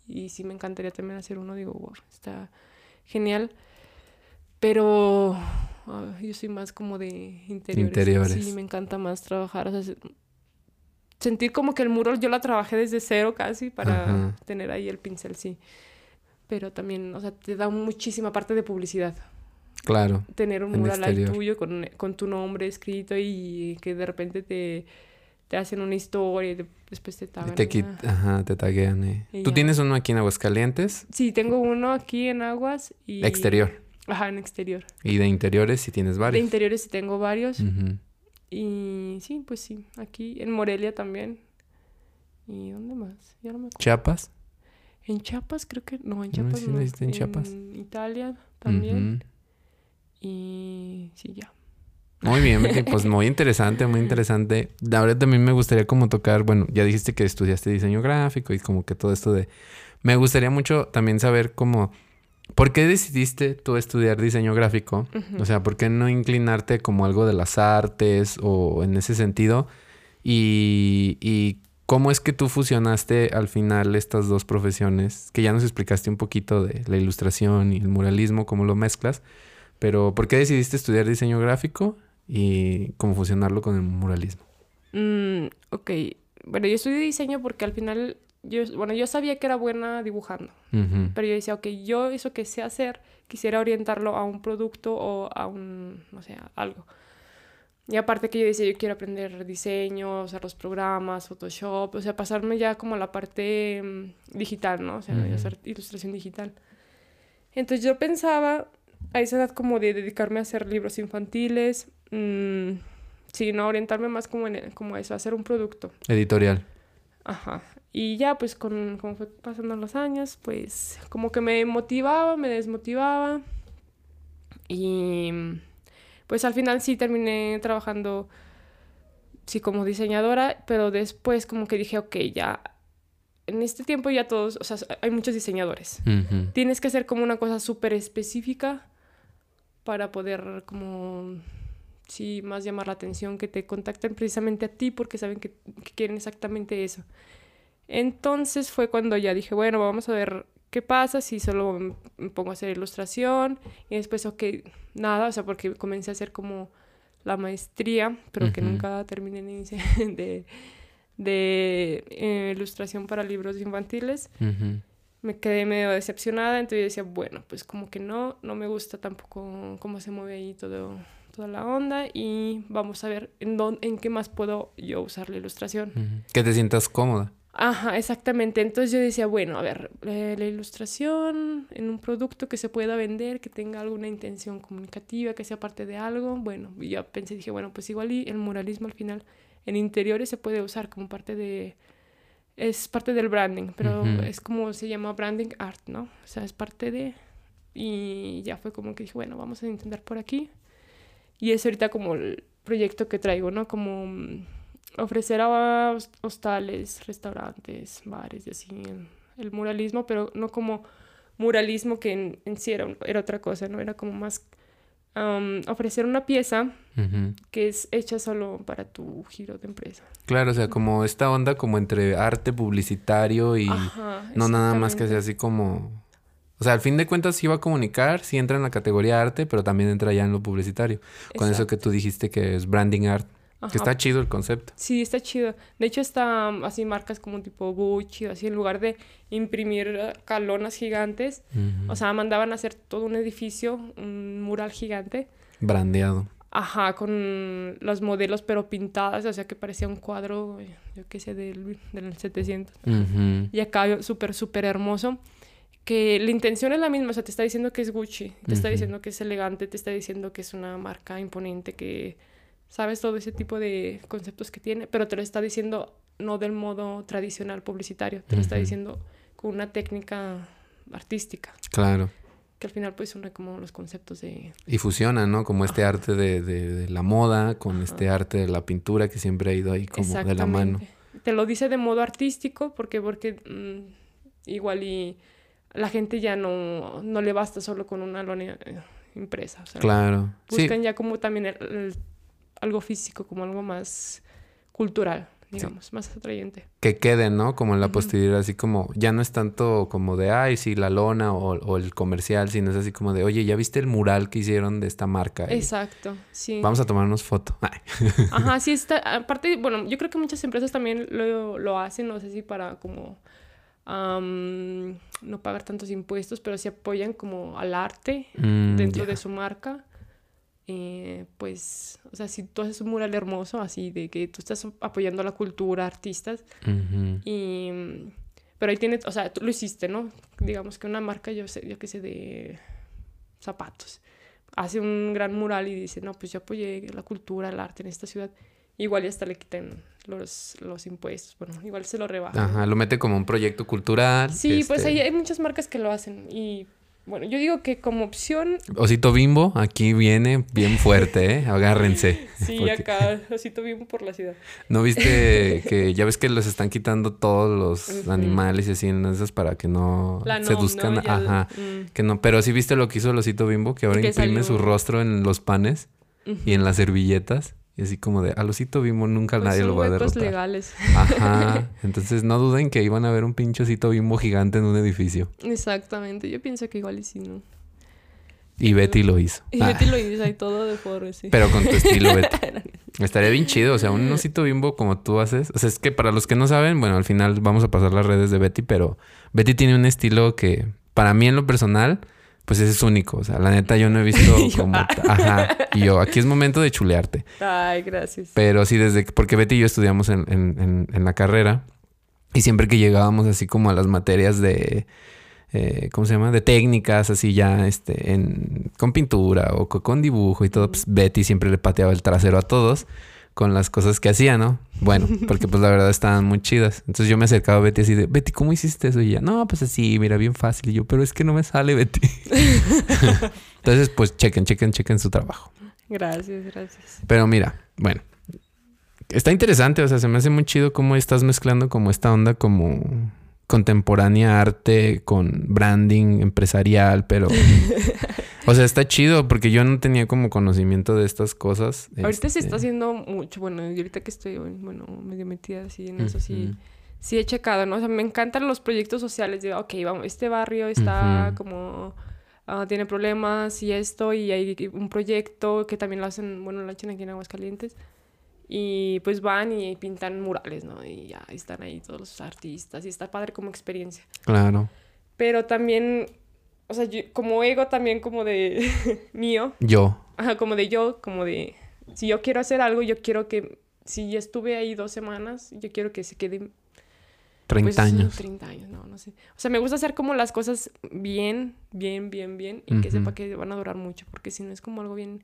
Y sí me encantaría también hacer uno, digo, wow, está genial. Pero ah, yo soy más como de interiores. Interiores. Sí, me encanta más trabajar. O sea, se- sentir como que el muro yo la trabajé desde cero casi para Ajá. tener ahí el pincel, sí. Pero también, o sea, te da muchísima parte de publicidad. Claro. Tener un mural ahí tuyo con, con tu nombre escrito y que de repente te, te hacen una historia y de- después te tagan. te, quit- ajá, te taguean. eh. Tú ya. tienes uno aquí en Aguascalientes, Sí, tengo uno aquí en Aguas y... exterior. Ajá, en exterior. Y de interiores si tienes De varios. interiores sí tengo varios. Y sí, pues sí, aquí en Morelia también. ¿Y dónde más? Ya no me acuerdo. Chiapas. En Chiapas creo que... No, en No, Chiapas no. lo hiciste en Chiapas. Italia también. Y sí, ya. Muy bien, pues muy interesante, muy interesante. Ahora también me gustaría como tocar, bueno, ya dijiste que estudiaste diseño gráfico y como que todo esto de... Me gustaría mucho también saber cómo... ¿Por qué decidiste tú estudiar diseño gráfico? O sea, ¿por qué no inclinarte como algo de las artes o en ese sentido? Y, y cómo es que tú fusionaste al final estas dos profesiones, que ya nos explicaste un poquito de la ilustración y el muralismo, cómo lo mezclas, pero ¿por qué decidiste estudiar diseño gráfico y cómo fusionarlo con el muralismo? Mm, ok. Bueno, yo estudié diseño porque al final... Yo, bueno, yo sabía que era buena dibujando. Ujú, Pero yo decía, ok, yo eso que sé hacer, quisiera orientarlo a un producto o a un, no sé, a algo. Y aparte que yo decía, yo quiero aprender diseño, usar los programas, Photoshop, o sea, pasarme ya como a la parte mm, digital, ¿no? O sea, hacer ilustración digital. Entonces yo pensaba a esa edad como de dedicarme a hacer libros infantiles, mm, sí, no, orientarme más como, en, como a eso, a hacer un producto. Editorial. Ajá. Y ya, pues, con, como fue pasando los años, pues, como que me motivaba, me desmotivaba. Y, pues, al final sí terminé trabajando, sí, como diseñadora, pero después como que dije, ok, ya, en este tiempo ya todos, o sea, hay muchos diseñadores. Tienes que hacer como una cosa súper específica para poder como, sí, más llamar la atención, que te contacten precisamente a ti porque saben que, que quieren exactamente eso. Entonces fue cuando ya dije, bueno, vamos a ver qué pasa si solo me pongo a hacer ilustración y después, ok, nada, o sea, porque comencé a hacer como la maestría, pero que Ujú. nunca terminé ni hice de, de eh, ilustración para libros infantiles ujú. me quedé medio decepcionada, entonces yo decía, bueno, pues como que no, no me gusta tampoco cómo se mueve ahí todo, toda la onda y vamos a ver en, dónde, en qué más puedo yo usar la ilustración. Ujú. Que te sientas cómoda. Ajá, exactamente. Entonces yo decía, bueno, a ver, eh, la ilustración en un producto que se pueda vender, que tenga alguna intención comunicativa, que sea parte de algo. Bueno, y yo pensé, dije, bueno, pues igual y el muralismo al final en interiores se puede usar como parte de... Es parte del branding, pero es como se llama branding art, ¿no? O sea, es parte de... Y ya fue como que dije, bueno, vamos a intentar por aquí. Y es ahorita como el proyecto que traigo, ¿no? Como mm, ofrecer a hos- hostales, restaurantes, bares y así el, el muralismo, pero no como muralismo que en, en sí era, otra cosa, ¿no? Era como más am, ofrecer una pieza que es hecha solo para tu giro de empresa. Claro, o sea, como esta onda como entre arte publicitario y Ajá, no nada más que sea así como... O sea, al fin de cuentas sí va a comunicar, sí entra en la categoría arte, pero también entra ya en lo publicitario. Con eso que tú dijiste que es branding art, que está chido el concepto. Sí, está chido. De hecho, está um, así marcas como tipo Gucci, así en lugar de imprimir eh, calonas gigantes, o sea, mandaban a hacer todo un edificio, un mural gigante, Brandeado. ajá, con los modelos pero pintadas, o sea, que parecía un cuadro, eh, yo qué sé, del, del 700. Ujú. Y acá súper, súper hermoso. Que la intención es la misma, o sea, te está diciendo que es Gucci, te está diciendo que es elegante, te está diciendo que es una marca imponente, que sabes todo ese tipo de conceptos que tiene, pero te lo está diciendo no del modo tradicional publicitario, te lo está diciendo con una técnica artística, Claro. que al final pues son como los conceptos de... Y fusiona, ¿no? Como este arte de, de- de la moda con Ajá. este arte de la pintura que siempre ha ido ahí como de la mano. Te lo dice de modo artístico porque, porque mm, igual y la gente ya no, no le basta solo con una lona eh, impresa. o sea, Claro. Sí. Buscan ya como también el- el- algo físico, como algo más cultural. digamos, más atrayente. Que queden, ¿no? Como en la posteridad, así como, ya no es tanto como de, ay, sí, la lona o, o el comercial, sino es así como de, oye, ¿ya viste el mural que hicieron de esta marca? Exacto, sí. Vamos a tomarnos foto. Ay. Ajá, sí está. Aparte, bueno, yo creo que muchas empresas también lo, lo hacen, no sé si para como am, no pagar tantos impuestos, pero sí apoyan como al arte Mm, dentro de su marca. Eh, pues, o sea, si tú haces un mural hermoso, así de que tú estás apoyando a la cultura, artistas, Ujú. y, mm, pero ahí tienes, o sea, tú lo hiciste, ¿no? Digamos que una marca, yo sé, yo qué sé, de zapatos, hace un gran mural y dice, no, pues yo apoyé la cultura, el arte en esta ciudad. Igual y hasta le quitan los, los impuestos, bueno, igual se lo rebajan. Ajá, lo mete como un proyecto cultural. Sí, pues este, ahí hay muchas marcas que lo hacen y bueno, yo digo que como opción, Osito Bimbo, aquí viene bien fuerte, ¿eh? Agárrense. sí, Porque- acá, así tuvimos por la ciudad. ¿No viste que ya ves que los están quitando todos los animales y así en esas para que no La seduzcan? ¿no? Ya el- Ajá. mm, Que no, pero sí viste lo que hizo el Osito Bimbo, que ahora Que imprime su rostro en los panes y en las servilletas. Y así como de, al Osito Bimbo nunca Pues nadie son lo va a huecos derrotar. legales. Ajá. Entonces no duden que iban a ver un pinche Osito Bimbo gigante en un edificio. Exactamente, yo pienso que igual y sí, ¿no? Y Betty lo hizo. Y Ah, Betty lo hizo ahí todo de foro, sí. Pero con tu estilo, Betty. Estaría bien chido, o sea, un osito bimbo como tú haces. O sea, es que para los que no saben, bueno, al final vamos a pasar las redes de Betty, pero Betty tiene un estilo que para mí en lo personal, pues ese es único. O sea, la neta yo no he visto como... ah. Ajá. Y yo, aquí es momento de chulearte. Ay, gracias. Pero sí, desde que... Porque Betty y yo estudiamos en, en- en- en la carrera y siempre que llegábamos así como a las materias de... eh, ¿Cómo se llama? De técnicas, así ya, este, en, con pintura o co- con dibujo y todo, pues Betty siempre le pateaba el trasero a todos con las cosas que hacía, ¿no? Bueno, porque pues la verdad estaban muy chidas. Entonces yo me acercaba a Betty así de, Betty, ¿cómo hiciste eso? Y ella, no, pues así, mira, bien fácil. Y yo, pero es que no me sale, Betty. Entonces, pues chequen, chequen, chequen su trabajo. Gracias, gracias. Pero mira, bueno. Está interesante, o sea, se me hace muy chido cómo estás mezclando como esta onda como contemporánea arte con branding empresarial, pero... o sea, está chido porque yo no tenía como conocimiento de estas cosas. Ahorita se Este, está haciendo mucho, bueno, y ahorita que estoy, bueno, medio metida así en eso, sí, sí he checado, ¿no? O sea, me encantan los proyectos sociales, de, ok, vamos, este barrio está como, ah, tiene problemas y esto, y hay un proyecto que también lo hacen, bueno, lo hacen aquí en Aguascalientes, y pues van y pintan murales, ¿no? Y ya están ahí todos los artistas, y está padre como experiencia. Claro. Pero también, o sea, yo- como ego también como de mío, Yo. Ajá, como de yo, como de si yo quiero hacer algo, yo quiero que si ya estuve ahí dos semanas, yo quiero que se quede 30 pues, años. 30 años, no, no sé. O sea, me gusta hacer como las cosas bien, bien, bien, bien y que sepa que van a durar mucho, porque si no es como algo bien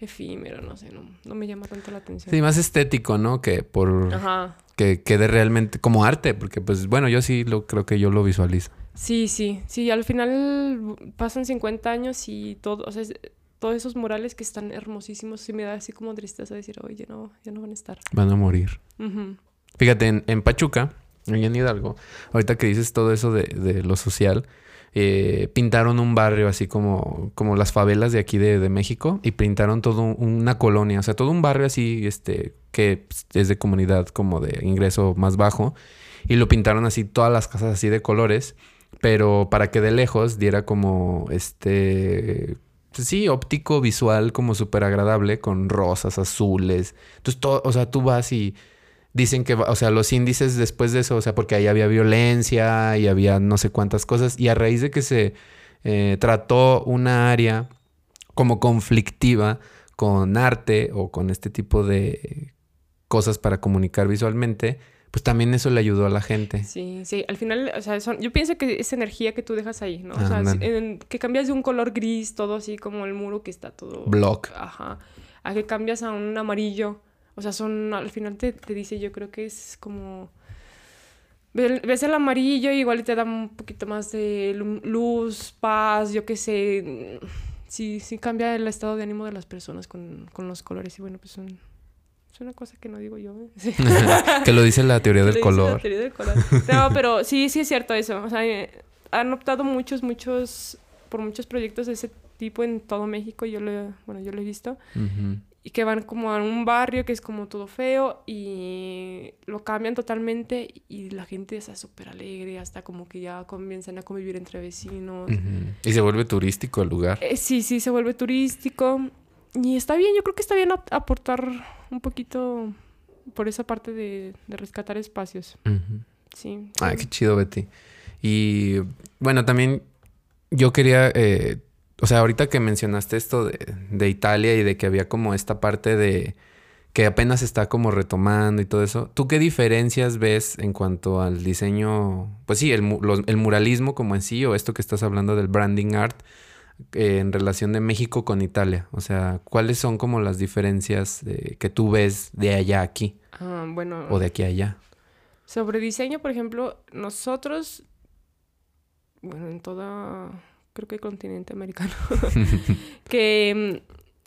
efímero, no sé, no, no me llama tanto la atención. Sí, más estético, ¿no? Que por... Ajá. Que quede realmente como arte, porque pues bueno, yo sí lo creo que yo lo visualizo. Sí, sí, sí, al final pasan 50 años y todo, o sea, es- todos esos murales que están hermosísimos, sí me da así como tristeza decir, oye, no, ya no van a estar. Van a morir. Fíjate, en, en Pachuca, en Hidalgo, ahorita que dices todo eso de, de lo social, eh, pintaron un barrio así como, como las favelas de aquí de, de México y pintaron todo un- una colonia, o sea, todo un barrio así, este, que es de comunidad como de ingreso más bajo y lo pintaron así, todas las casas así de colores, pero para que de lejos diera como, este, pues sí, óptico, visual, como súper agradable, con rosas, azules. Entonces, todo, o sea, tú vas y dicen que, o sea, los índices después de eso, o sea, porque ahí había violencia y había no sé cuántas cosas, y a raíz de que se eh, trató una área como conflictiva con arte o con este tipo de cosas para comunicar visualmente, pues también eso le ayudó a la gente. Sí, sí, al final, o sea, son, yo pienso que es energía que tú dejas ahí, ¿no? O sea, Ándale. si- en- que cambias de un color gris, todo así como el muro que está todo... Block. Ajá. A que cambias a un amarillo. O sea, son, al final te, te dice, yo creo que es como... ve- Ves el amarillo y igual te da un poquito más de lu- luz, paz, yo qué sé. Sí, sí cambia el estado de ánimo de las personas con, con los colores. Y bueno, pues son, es una cosa que no digo yo. ¿eh? Sí. que lo dice la teoría del le dice la color. teoría del color. No, pero sí, sí es cierto eso. O sea, eh, han optado muchos, muchos, por muchos proyectos de ese tipo en todo México. Yo lo, bueno, yo lo he visto. Ujú. y que van como a un barrio que es como todo feo y lo cambian totalmente y la gente está súper alegre, hasta como que ya comienzan a convivir entre vecinos. Ujú. Y se vuelve turístico el lugar. Eh, sí, sí, se vuelve turístico y está bien, yo creo que está bien ap- aportar un poquito por esa parte de, de rescatar espacios. Sí. Ay, qué chido, Betty. Y bueno, también yo quería, eh, o sea, ahorita que mencionaste esto de, de Italia y de que había como esta parte de que apenas está como retomando y todo eso, ¿tú qué diferencias ves en cuanto al diseño, pues sí, el, los- el muralismo como en sí o esto que estás hablando del branding art eh, en relación de México con Italia? O sea, ¿cuáles son como las diferencias de- que tú ves de allá a aquí Ah, bueno, o de aquí a allá? sobre diseño, por ejemplo, nosotros, bueno, en toda, creo que el continente americano, que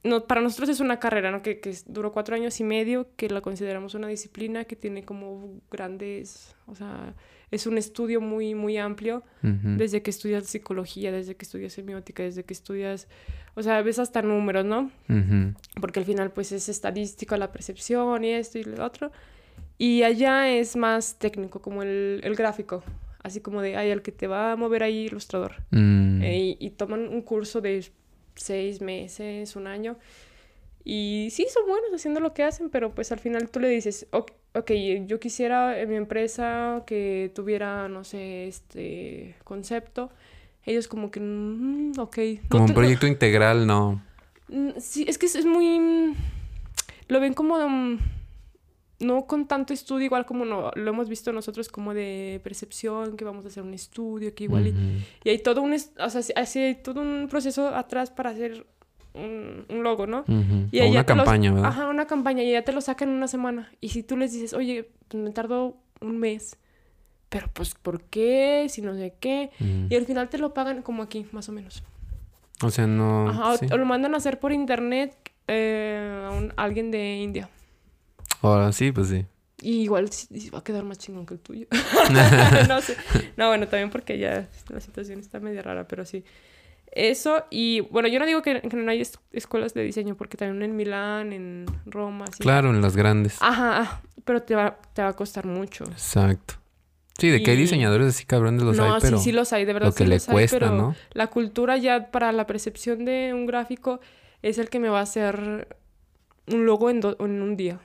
mm, no, para nosotros es una carrera, ¿no? Que, que duró cuatro años y medio, que la consideramos una disciplina que tiene como grandes, o sea, es un estudio muy, muy amplio, desde que estudias psicología, desde que estudias semiótica, desde que estudias, o sea, ves hasta números, ¿no? Porque al final pues es estadística la percepción y esto y lo otro. Y allá es más técnico, como el, el gráfico, así como de, ay, el que te va a mover ahí ilustrador. Mm. Eh, y, y toman un curso de seis meses, un año. Y sí, son buenos haciendo lo que hacen, pero pues al final tú le dices, ok, yo quisiera en mi empresa que tuviera, no sé, este concepto. Ellos como que, mm, ok. no Como un no- proyecto integral, no. Mm, Sí, es que es, es muy... mm, Lo ven como... no con tanto estudio, igual como no, lo hemos visto nosotros como de percepción, que vamos a hacer un estudio, que igual... y-. Y, hay todo un... O sea, hay todo un proceso atrás para hacer un, un logo, ¿no? Y O una los- campaña, ¿verdad? Ajá, una campaña. Y ya te lo sacan en una semana. Y si tú les dices, oye, pues me tardó un mes. Pero pues, ¿por qué? Si no sé qué. Y al final te lo pagan como aquí, más o menos. O sea, no. Ajá, o- sí. o lo mandan a hacer por internet eh, a un- alguien de India. Ahora sí, pues sí. Y igual va a quedar más chingón que el tuyo. no sé. No, bueno, también porque ya la situación está media rara, pero sí. Eso, y bueno, yo no digo que, que no hay es- escuelas de diseño, porque también en Milán, en Roma, sí. Claro, en las grandes. Ajá, ajá, pero te va, te va a costar mucho. Exacto. Sí, de que hay Y- diseñadores así cabrones los no, hay, pero sí, sí los hay, de verdad. lo que sí le los hay, cuesta, pero ¿no? La cultura ya para la percepción de un gráfico es el que me va a hacer un logo en, do- en un día.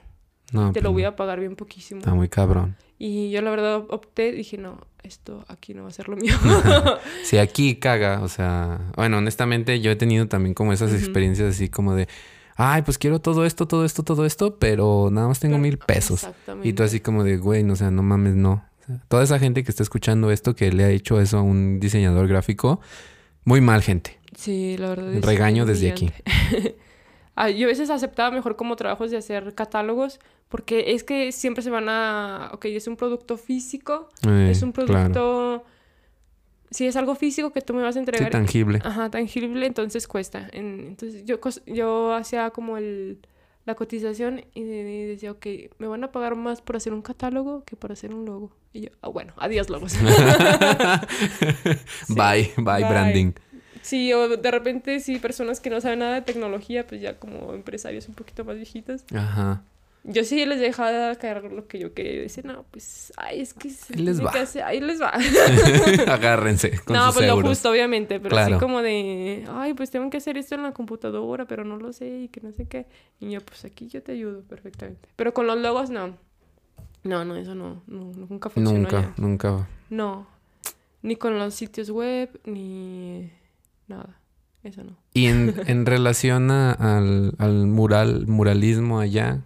No, Te pues lo voy no. a pagar bien poquísimo. Está muy cabrón. Y yo la verdad opté, dije, no, esto aquí no va a ser lo mío. Si aquí caga, o sea, bueno, honestamente yo he tenido también como esas experiencias así como de, ay, pues quiero todo esto, todo esto, todo esto, pero nada más tengo Pero- mil pesos. Exactamente. Y tú así como de, güey, no, o sea, no mames, no. O sea, toda esa gente que está escuchando esto, que le ha hecho eso a un diseñador gráfico, muy mal, gente. Sí, la verdad es Regaño desde aquí. Ah, yo a veces aceptaba mejor como trabajos de hacer catálogos, porque es que siempre se van a... Ok, es un producto físico, Eh, es un claro. producto... Si es algo físico que tú me vas a Sí, entregar... tangible. Ajá, tangible, entonces cuesta. En- entonces yo, yo hacía como el, la cotización y, de- y decía, ok, me van a pagar más por hacer un catálogo que por hacer un logo. Y yo, ah, bueno, adiós logos. bye, bye, bye. branding. Sí, o de repente sí, personas que no saben nada de tecnología, pues ya como empresarios un poquito más viejitos. Ajá. Yo sí les dejaba caer lo que yo quería. Yo decía, no, pues, ay, es que se Ahí les va. que hacer- ahí les va. Agárrense con no, sus pues lo justo, obviamente, pero Claro. así como de, ay, pues tengo que hacer esto en la computadora, pero no lo sé y que no sé qué. Y yo, pues aquí yo te ayudo perfectamente. Pero con los logos, no. No, no, eso no, no nunca funcionó. Nunca, ya. nunca. No. Ni con los sitios web, ni nada. Eso no. Y en, en relación a- al, al mural, muralismo allá,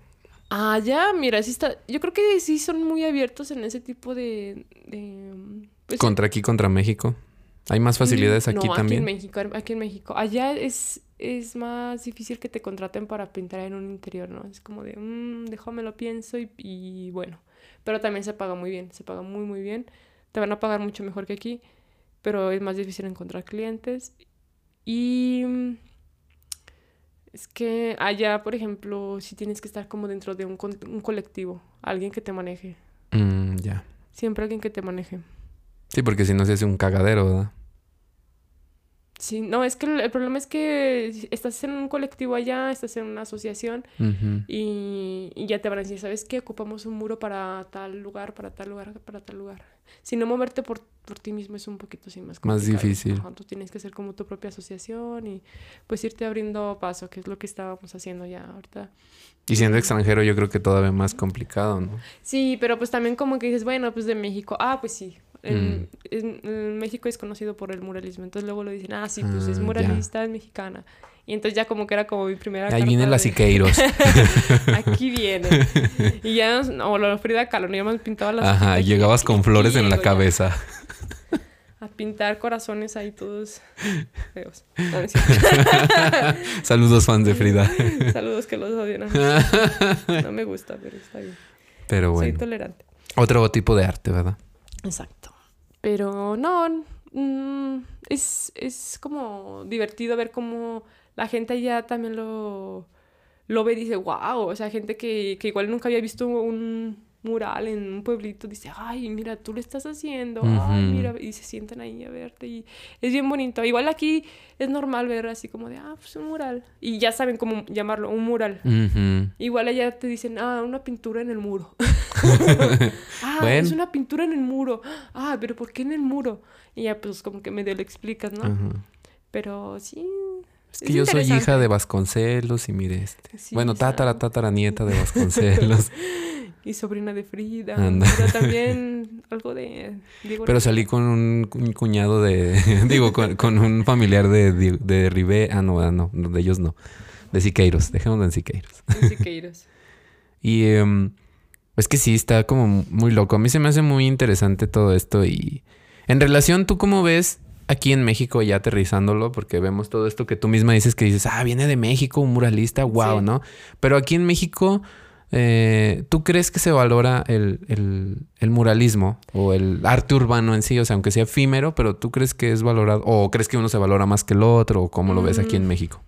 Ah, ya, mira, sí está. Yo creo que sí son muy abiertos en ese tipo de. de pues, contra aquí, contra México, ¿hay más facilidades Mm, aquí no, también? Aquí en México, aquí en México. Allá es, es más difícil que te contraten para pintar en un interior, ¿no? Es como de, mmm, déjame lo pienso y, y bueno. Pero también se paga muy bien, se paga muy, muy bien. Te van a pagar mucho mejor que aquí, pero es más difícil encontrar clientes. Y mm, es que allá, por ejemplo, si tienes que estar como dentro de un, con- un colectivo, alguien que te maneje. Mm, ya. Siempre alguien que te maneje. Sí, porque si no se hace un cagadero, ¿verdad? Sí, no, es que el, el problema es que estás en un colectivo allá, estás en una asociación y, y ya te van a decir, ¿sabes qué? Ocupamos un muro para tal lugar, para tal lugar, para tal lugar. Si no moverte por, por ti mismo es un poquito así más Más complicado. difícil. Ajá, tú tienes que hacer como tu propia asociación y pues irte abriendo paso, que es lo que estábamos haciendo ya ahorita. Y siendo extranjero yo creo que todavía más complicado, ¿no? Sí, pero pues también como que dices, bueno, pues de México. Ah, pues sí. En, Mm. en- en México es conocido por el muralismo. Entonces luego lo dicen, ah, sí, pues Ah, es ya. muralista, es mexicana. Y entonces ya como que era como mi primera Ahí vienen las Siqueiros. Aquí viene. y ya, o la Frida Kahlo, ya me pintaba las Ajá, y llegabas con flores en la ya cabeza. A pintar corazones ahí todos feos. No, no. Saludos fans de Frida. Saludos que los odian. No me gusta, pero está bien. Pero Soy bueno, tolerante. otro tipo de arte, ¿verdad? Exacto. Pero no, mm, es, es como divertido ver cómo la gente allá también lo, lo ve y dice, wow, o sea, gente que, que igual nunca había visto un mural en un pueblito, dice, ay, mira, tú lo estás haciendo, ay, mira, y se sientan ahí a verte y es bien bonito. Igual aquí es normal ver así como de, ah, pues un mural. Y ya saben cómo llamarlo, un mural. Igual allá te dicen, ah, una pintura en el muro. ah, Bueno. es una pintura en el muro. Ah, pero ¿por qué en el muro? Y ya pues como que medio le explicas, ¿no? Pero sí. Es que yo soy hija de Vasconcelos y mire este. Sí, bueno, tátara, tátara nieta de Vasconcelos. Y sobrina de Frida. Anda. Pero también algo de Diego Pero salí con un, cuñado de. digo, con, con un familiar de, de, de Ribé. Ah, no, no, de ellos no. De Siqueiros. Dejémoslo en Siqueiros. En Siqueiros. Y em, es que sí, está como muy loco. A mí se me hace muy interesante todo esto. Y en relación, ¿tú cómo ves aquí en México ya aterrizándolo? Porque vemos todo esto que tú misma dices que dices, ah, viene de México, un muralista, wow, Sí. ¿no? Pero aquí en México, eh, ¿tú crees que se valora el, el- el muralismo o el arte urbano en sí? O sea, aunque sea efímero, pero ¿tú crees que es valorado? ¿O crees que uno se valora más que el otro? ¿O cómo lo ves aquí en Mm. México?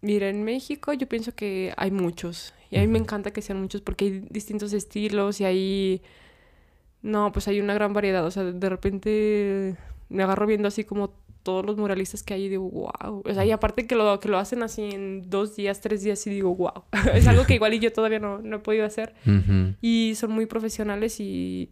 Mira, en México yo pienso que hay muchos. Y a mí me encanta que sean muchos porque hay distintos estilos y hay... No, pues hay una gran variedad. O sea, de repente me agarro viendo así como todos los muralistas que hay y digo, wow. O sea, y aparte que lo, que lo hacen así en dos días, tres días y digo, wow. es algo que igual y yo todavía no, no he podido hacer. Y son muy profesionales y...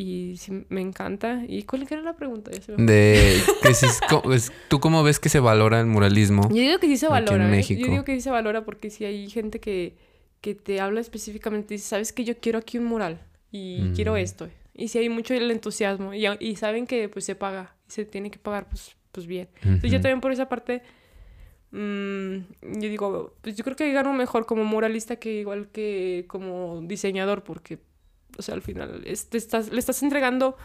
Y sí, me encanta. ¿Y cuál era la pregunta? De, que si es es- ¿Tú cómo ves que se valora el muralismo? Yo digo que sí se Aquí en valora. ¿eh? México. Yo digo que sí se valora porque si hay gente que, que te habla específicamente y dice, sabes que yo quiero aquí un mural y quiero Mm. esto. Y si hay mucho el entusiasmo y, y saben que pues se paga y se tiene que pagar pues, pues bien. Entonces yo también por esa parte, mm, yo digo, pues yo creo que gano mejor como muralista que igual que como diseñador porque, o sea, al final es- te estás, le estás entregando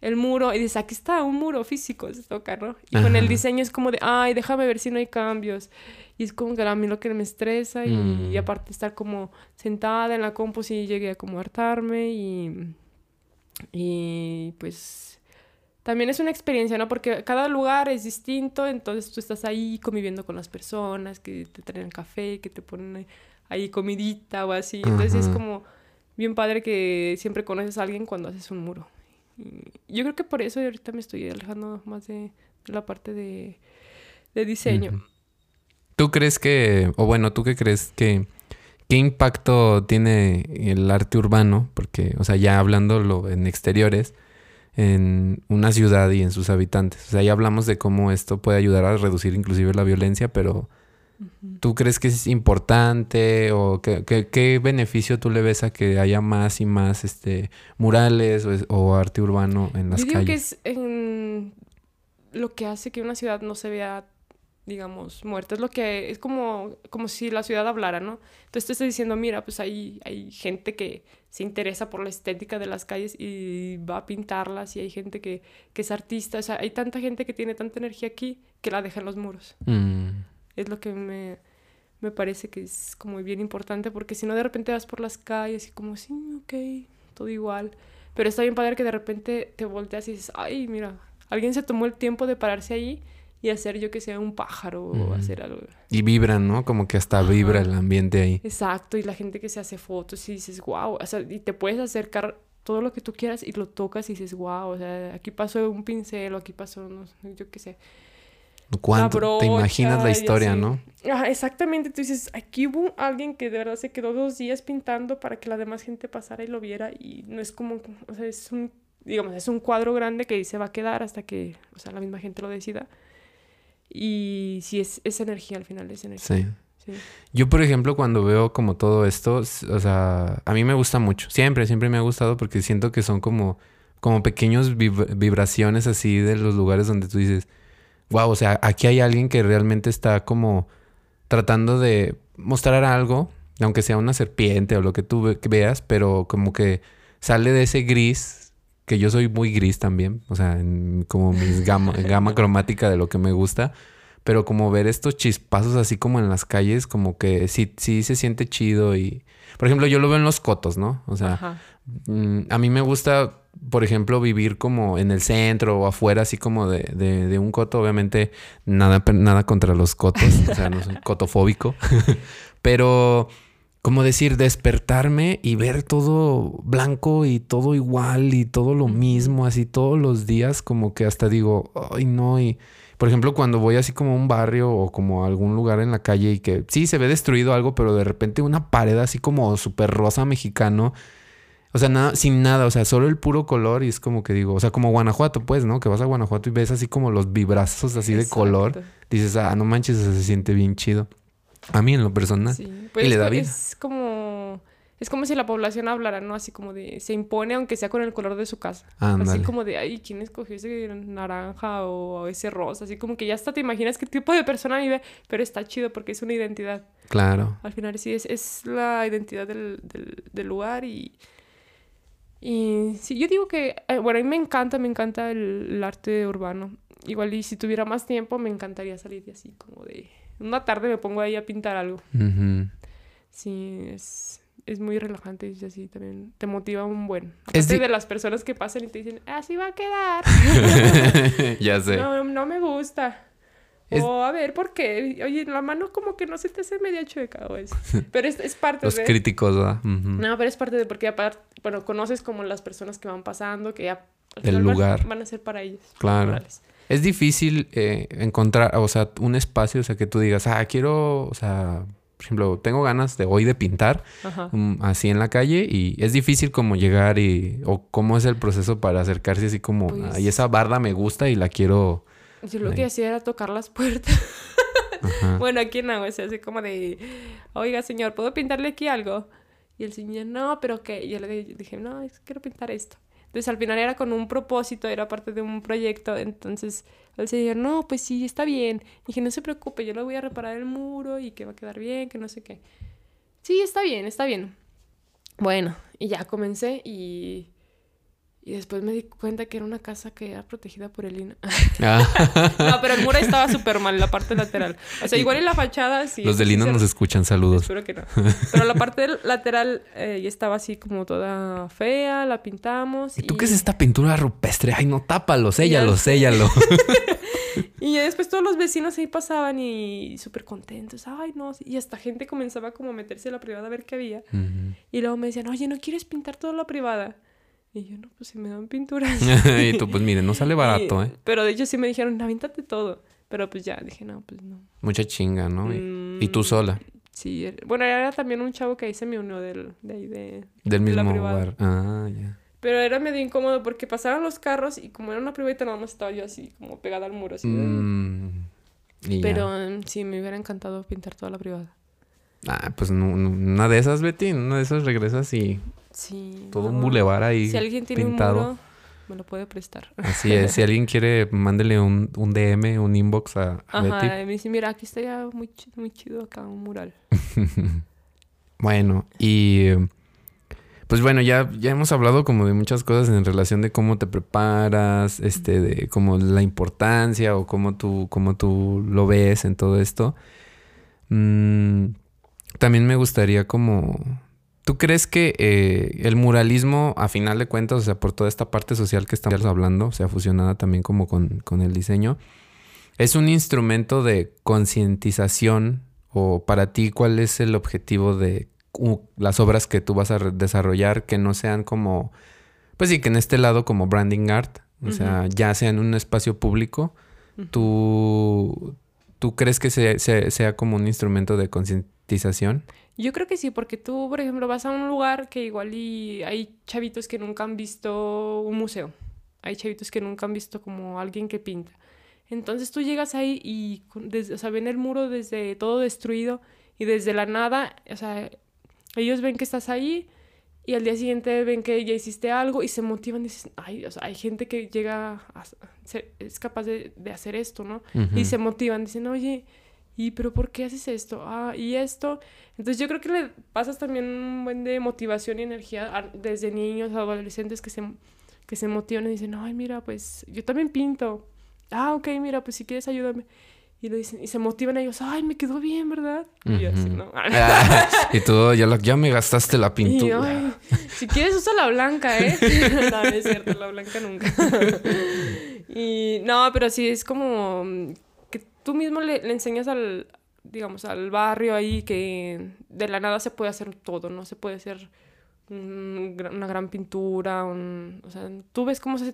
el muro y dices, aquí está un muro físico, se toca, ¿no? Y con el Ajá. diseño es como de, ay, déjame ver si no hay cambios. Y es como que a mí lo que me estresa y, Mm. y aparte estar como sentada en la compu si llegué a como hartarme y, y pues también es una experiencia, ¿no? Porque cada lugar es distinto, entonces tú estás ahí conviviendo con las personas que te traen café, que te ponen ahí comidita o así. Entonces es como bien padre que siempre conoces a alguien cuando haces un muro. Y yo creo que por eso ahorita me estoy alejando más de, de la parte de, de diseño. ¿Tú crees que, o bueno, tú qué crees que, qué impacto tiene el arte urbano? Porque, o sea, ya hablándolo en exteriores, en una ciudad y en sus habitantes. O sea, ya hablamos de cómo esto puede ayudar a reducir inclusive la violencia, pero ¿tú crees que es importante o qué, qué- qué beneficio tú le ves a que haya más y más este murales o, arte urbano en las Yo digo que es en lo que hace que una ciudad no se vea, digamos, muerta. Es lo que es como, como si la ciudad hablara, ¿no? Entonces te estoy diciendo, mira, pues hay, hay gente que se interesa por la estética de las calles y va a pintarlas y hay gente que, que es artista. O sea, hay tanta gente que tiene tanta energía aquí que la deja en los muros. Mm, Es lo que me, me parece que es como bien importante porque si no de repente vas por las calles y como, sí, ok, todo igual. Pero está bien padre que de repente te volteas y dices, ay, mira, alguien se tomó el tiempo de pararse ahí y hacer yo que sea un pájaro o hacer algo. Y vibran, ¿no? Como que hasta vibra el ambiente ahí. Exacto, y la gente que se hace fotos y dices, wow, o sea, y te puedes acercar todo lo que tú quieras y lo tocas y dices, wow, o sea, aquí pasó un pincel o aquí pasó, no sé, yo qué sé. ¿Cuánto? te imaginas la brocha historia. ¿no? Ajá, exactamente. Tú dices, aquí hubo alguien que de verdad se quedó dos días pintando para que la demás gente pasara y lo viera. Y no es como, o sea, es un, digamos, es un cuadro grande que ahí se va a quedar hasta que, o sea, la misma gente lo decida. Y sí, es, es energía al final, es energía. Sí. Sí. Yo, por ejemplo, cuando veo como todo esto, o sea, a mí me gusta mucho. Siempre, siempre me ha gustado porque siento que son como, como pequeños vib- vibraciones así de los lugares donde tú dices, wow, o sea, aquí hay alguien que realmente está como tratando de mostrar algo, aunque sea una serpiente o lo que tú ve- que veas, pero como que sale de ese gris, que yo soy muy gris también, o sea, en- como mis gama, gama cromática de lo que me gusta. Pero como ver estos chispazos así como en las calles, como que sí, sí se siente chido y... Por ejemplo, yo lo veo en los cotos, ¿no? O sea, Ajá. mm, a mí me gusta, por ejemplo, vivir como en el centro o afuera, así como de, de- de un coto. Obviamente, nada, nada contra los cotos, o sea, no soy cotofóbico. Pero, como decir, despertarme y ver todo blanco y todo igual y todo lo mismo, así todos los días, como que hasta digo, ay, no, y... Por ejemplo, cuando voy así como a un barrio o como a algún lugar en la calle y que sí se ve destruido algo, pero de repente una pared así como súper rosa mexicano. O sea, nada, sin nada, o sea, solo el puro color y es como que digo, o sea, como Guanajuato, pues, ¿no? Que vas a Guanajuato y ves así como los vibrazos así de color. Dices, ah, no manches, se siente bien chido. A mí en lo personal. Sí. Pues Y le es da vida. Es como, es como si la población hablara, ¿no? Así como de, se impone aunque sea con el color de su casa. Ándale. Así como de, ay, ¿quién escogió ese naranja o ese rosa? Así como que ya hasta te imaginas qué tipo de persona vive, pero está chido porque es una identidad. Claro. Al final sí, es, es la identidad del, del, del lugar y... Y sí, yo digo que, eh, bueno, a mí me encanta, me encanta el, el arte urbano. Igual y si tuviera más tiempo me encantaría salir de así como de... Una tarde me pongo ahí a pintar algo. Ujú. Sí, es, es muy relajante y así también te motiva un buen. Aparte di- de las personas que pasan y te dicen, así va a quedar. ya sé. No, no me gusta. Es- O a ver, ¿por qué? Oye, la mano como que no se te hace media chueca o eso. Pero es, es parte Los de... críticos, ¿verdad? Ujú. No, pero es parte de porque aparte, bueno, conoces como las personas que van pasando, que ya al El final van- lugar. Van, a ser para ellos. Claro. naturales. Es difícil eh, encontrar, o sea, un espacio, o sea, que tú digas, ah, quiero, o sea, por ejemplo, tengo ganas de hoy de pintar así en la calle y es difícil como llegar y, o cómo es el proceso para acercarse así como, Pues- ay, esa barda me gusta y la quiero. Yo lo Ahí. que hacía era tocar las puertas. Ajá. Bueno, aquí en Agua, así como de, oiga, señor, ¿puedo pintarle aquí algo? Y el señor, no, pero ¿qué? Y yo le di- dije, no, es que quiero pintar esto. Entonces, al final era con un propósito, era parte de un proyecto. Entonces, el señor, no, pues sí, está bien. Y dije, no se preocupe, yo le voy a reparar el muro y que va a quedar bien, que no sé qué. Sí, está bien, está bien. Bueno, y ya comencé y... Y después me di cuenta que era una casa que era protegida por el INA. Ah, No, pero el muro estaba súper mal, la parte lateral. O sea, igual en la fachada sí. Los eso de sí Lino se- nos escuchan, saludos. Espero que no. Pero la parte del- lateral eh, ya estaba así como toda fea, la pintamos. ¿Y tú qué es esta pintura rupestre? Ay, no, tápalo, séllalo, sé. séllalo. Y ya después todos los vecinos ahí pasaban y súper contentos. Ay, no. Y hasta gente comenzaba como a meterse a la privada a ver qué había. Y luego me decían, oye, ¿no quieres pintar toda la privada? Y yo, no, pues si me dan pinturas. y tú, pues mire, no sale barato, Y- ¿eh? Pero de hecho sí me dijeron, avíntate todo. Pero pues ya, dije, no, pues no. Mucha chinga, ¿no? Y, y tú Mm, sola, Sí, bueno, era también un chavo que ahí se me unió del, de ahí de... del mismo lugar. Ah, ya. Pero era medio incómodo porque pasaban los carros y como era una privada nada más estaba yo así como pegada al muro. Así, Mm, y. Pero mm, sí, me hubiera encantado pintar toda la privada. Ah, pues no, no- una de esas, Betty, una de esas regresas y Sí. todo un bulevar ahí Si alguien tiene pintado. un muro, me lo puede prestar. Así es, si alguien quiere, mándele un, un DM, un inbox a, a Betty. Ajá, y me dice, mira, aquí estaría muy chido, muy chido acá un mural. Bueno, y pues bueno, ya, ya hemos hablado como de muchas cosas en relación de cómo te preparas, este, de como la importancia o cómo tú, cómo tú lo ves en todo esto. Mm, también me gustaría como... ¿Tú crees que eh, el muralismo, a final de cuentas, o sea, por toda esta parte social que estamos hablando, o sea, fusionada también como con, con el diseño, es un instrumento de concientización o para ti cuál es el objetivo de las obras que tú vas a desarrollar que no sean como, pues sí, que en este lado como branding art, o sea, ya sea en un espacio público, ¿tú, ¿tú crees que se- se- sea como un instrumento de concientización? Yo creo que sí, porque tú, por ejemplo, vas a un lugar que igual y hay chavitos que nunca han visto un museo. Hay chavitos que nunca han visto como alguien que pinta. Entonces tú llegas ahí y desde, o sea, ven el muro desde todo destruido y desde la nada, o sea, ellos ven que estás ahí y al día siguiente ven que ya hiciste algo y se motivan y dicen, ay, o sea, hay gente que llega a ser- es capaz de, de hacer esto, ¿no? Y Ujú. se motivan, dicen, oye, ¿y pero por qué haces esto? Ah, y esto. Entonces yo creo que le pasas también un buen de motivación y energía a- desde niños, adolescentes que se, que se motivan y dicen, ay, mira, pues yo también pinto. Ah, ok, mira, pues si quieres ayúdame. Y, lo dicen, y se motivan ellos, ay, me quedó bien, ¿verdad? Y yo así. ¿no? Ah, y tú, ya, la- ya me gastaste la pintura. ay, si quieres usa la blanca, ¿eh? no, no es cierto, la blanca nunca. y no, pero sí es como tú mismo le, le enseñas al, digamos, al barrio ahí que de la nada se puede hacer todo, ¿no? Se puede hacer una gran pintura, un, o sea, tú ves cómo se,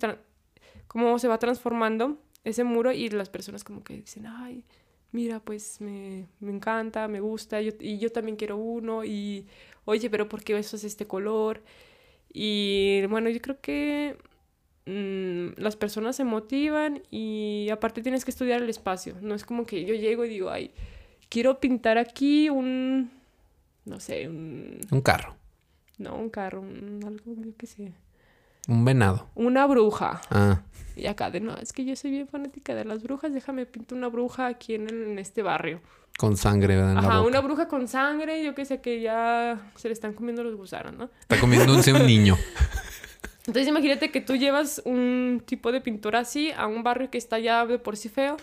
cómo se va transformando ese muro y las personas como que dicen, ay, mira, pues me, me encanta, me gusta, yo- y yo también quiero uno, y oye, pero ¿por qué eso es este color? Y bueno, yo creo que mm, las personas se motivan y aparte tienes que estudiar el espacio, no es como que yo llego y digo, ay, quiero pintar aquí un, no sé, un, Un carro, no, un carro, un, algo, yo qué sé, un venado. una bruja. Ah, Y acá de, no, es que yo soy bien fanática de las brujas, déjame pinto una bruja aquí en, el- en este barrio. con sangre ¿verdad? en la Ajá, boca. una bruja con sangre, yo que sé que ya se le están comiendo los gusanos, ¿no? Está comiéndose un niño. Entonces imagínate que tú llevas un tipo de pintura así a un barrio que está ya de por sí feo,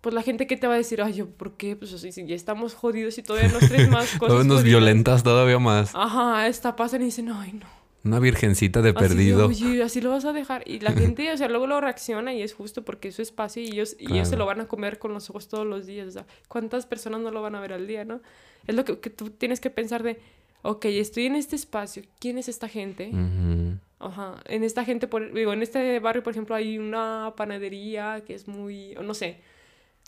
pues la gente que te va a decir, ay, yo, ¿por qué? Pues así, si ya estamos jodidos y todavía nos traes más cosas. Todos nos jodidas". violentas todavía más. Ajá, esta pasan y dicen, ay, no. Una virgencita de Así de, perdido. Oye, así lo vas a dejar. Y la gente, o sea, luego lo reacciona y es justo porque es su espacio y ellos, y ellos se Claro. lo van a comer con los ojos todos los días. O sea, ¿cuántas personas no lo van a ver al día, no? Es lo que, que tú tienes que pensar de, ok, estoy en este espacio, ¿quién es esta gente? Ujú. Ajá, en esta gente, por, digo, en este barrio, por ejemplo, hay una panadería que es muy, o no sé,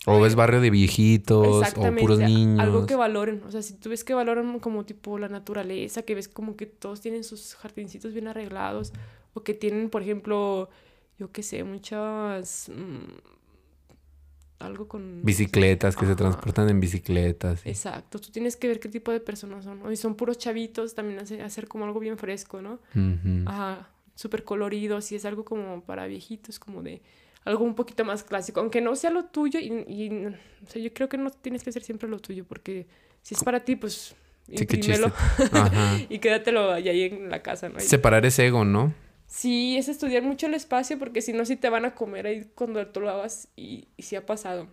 O ves barrio de viejitos, o puros niños. algo que valoren, o sea, si tú ves que valoran como tipo la naturaleza, que ves como que todos tienen sus jardincitos bien arreglados, o que tienen, por ejemplo, yo qué sé, muchas, mm, algo con... Bicicletas, que se transportan en bicicletas. sí. Exacto, tú tienes que ver qué tipo de personas son, ¿no? Y son puros chavitos, también hace, hacer como algo bien fresco, ¿no? Ajá, súper coloridos y es algo como para viejitos, como de algo un poquito más clásico, aunque no sea lo tuyo y, y, o sea, yo creo que no tienes que hacer siempre lo tuyo porque si es para ti, pues Sí, qué imprímelo y quédatelo ahí en la casa, ¿no? Separar ese ego, ¿no? Sí, es estudiar mucho el espacio porque si no, sí te van a comer ahí cuando tú lo hagas y, y sí ha pasado.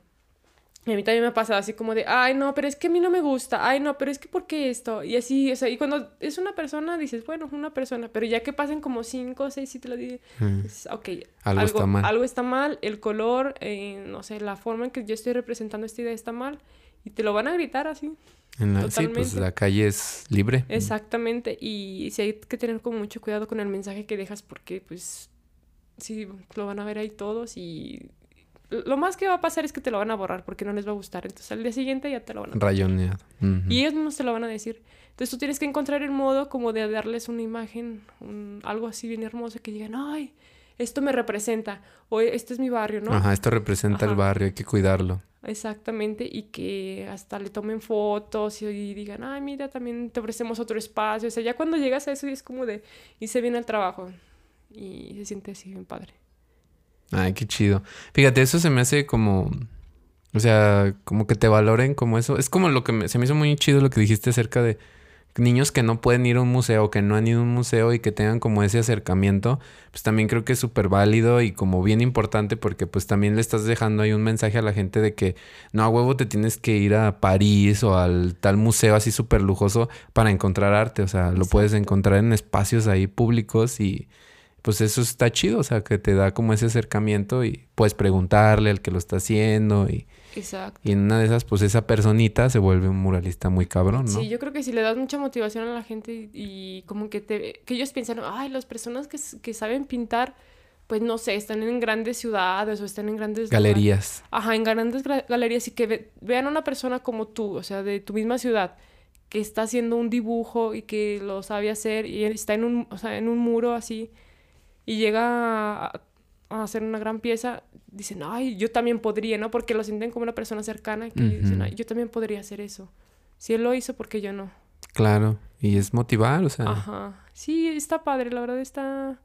Y a mí también me ha pasado así como de, ay, no, pero es que a mí no me gusta, ay, no, pero es que ¿por qué esto? Y así, o sea, y cuando es una persona, dices, bueno, una persona, pero ya que pasen como cinco o seis, sí te lo digo, Mm. dices, ok, Algo está mal. Algo está mal, el color, eh, no sé, la forma en que yo estoy representando esta idea está mal y te lo van a gritar así. En la- sí, pues la calle es libre. Exactamente, y sí hay que tener como mucho cuidado con el mensaje que dejas porque pues sí, lo van a ver ahí todos y lo más que va a pasar es que te lo van a borrar porque no les va a gustar, entonces al día siguiente ya te lo van a... Rayoneado. Ujú. Y ellos mismos te lo van a decir. Entonces tú tienes que encontrar el modo como de darles una imagen, un- algo así bien hermoso que digan, ay, esto me representa, o este es mi barrio, ¿no? Ajá, esto representa el barrio, hay que cuidarlo. Exactamente, y que hasta le tomen fotos y digan, ay, mira, también te ofrecemos otro espacio. O sea, ya cuando llegas a eso y es como de, hice bien el trabajo. Y se siente así bien padre. Ay, qué chido. Fíjate, eso se me hace como. O sea, como que te valoren como eso. Es como lo que me- se me hizo muy chido lo que dijiste acerca de niños que no pueden ir a un museo, que no han ido a un museo y que tengan como ese acercamiento. Pues también creo que es súper válido y como bien importante porque pues también le estás dejando ahí un mensaje a la gente de que no a huevo te tienes que ir a París o al tal museo así súper lujoso para encontrar arte. O sea, lo puedes encontrar en espacios ahí públicos y pues eso está chido, o sea, que te da como ese acercamiento y puedes preguntarle al que lo está haciendo y, Exacto. y en una de esas, pues esa personita se vuelve un muralista muy cabrón, ¿no? Sí, yo creo que si le das mucha motivación a la gente y, y como que te que ellos piensan, ay, las personas que, que saben pintar, pues no sé, están en grandes ciudades o están en grandes... lugares. Galerías. Ajá, en grandes gra- galerías y que ve- vean a una persona como tú, o sea, de tu misma ciudad, que está haciendo un dibujo y que lo sabe hacer y está en un, o sea, en un muro así y llega a, a hacer una gran pieza, dicen, ay, yo también podría, ¿no? Porque lo sienten como una persona cercana que dicen, ay, yo también podría hacer eso. Si él lo hizo, ¿por qué yo no? Claro. Y es motivar, o sea. Ajá. Sí, está padre, la verdad está...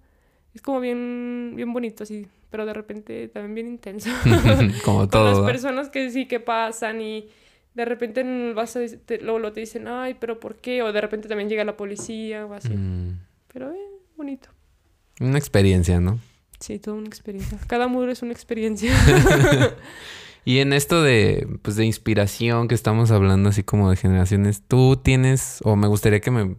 Es como bien, bien bonito así, pero de repente también bien intenso. como con todo. las ¿va? personas que sí que pasan y de repente vas a, te, luego, luego te dicen, ay, pero ¿por qué? O de repente también llega la policía o así. Mm, Pero eh, bonito. Una experiencia, ¿no? Sí, toda una experiencia. Cada muro es una experiencia. Y en esto de, pues, de inspiración que estamos hablando, así como de generaciones, tú tienes, o me gustaría que me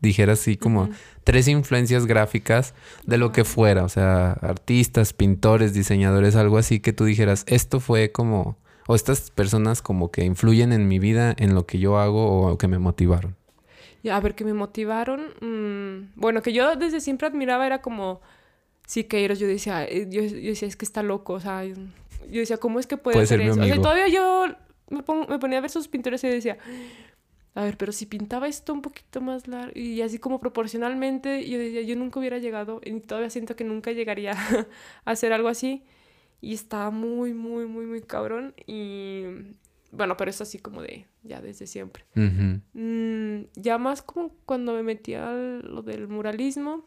dijeras así como tres influencias gráficas de lo que fuera, o sea, artistas, pintores, diseñadores, algo así que tú dijeras, esto fue como, o estas personas como que influyen en mi vida, en lo que yo hago o que me motivaron. A ver, que me motivaron. mm, bueno, que yo desde siempre admiraba era como Siqueiros. Yo decía, eh, yo, yo decía, es que está loco. O sea, yo decía, ¿cómo es que puede, ser eso? O sea, todavía yo me, me ponía a ver sus pinturas y decía, a ver, pero si pintaba esto un poquito más largo y así como proporcionalmente, yo decía, yo nunca hubiera llegado y todavía siento que nunca llegaría a hacer algo así. Y estaba muy, muy, muy, muy cabrón. Y bueno, pero es así como de, ya desde siempre. Mm, ya más como cuando me metí a lo del muralismo,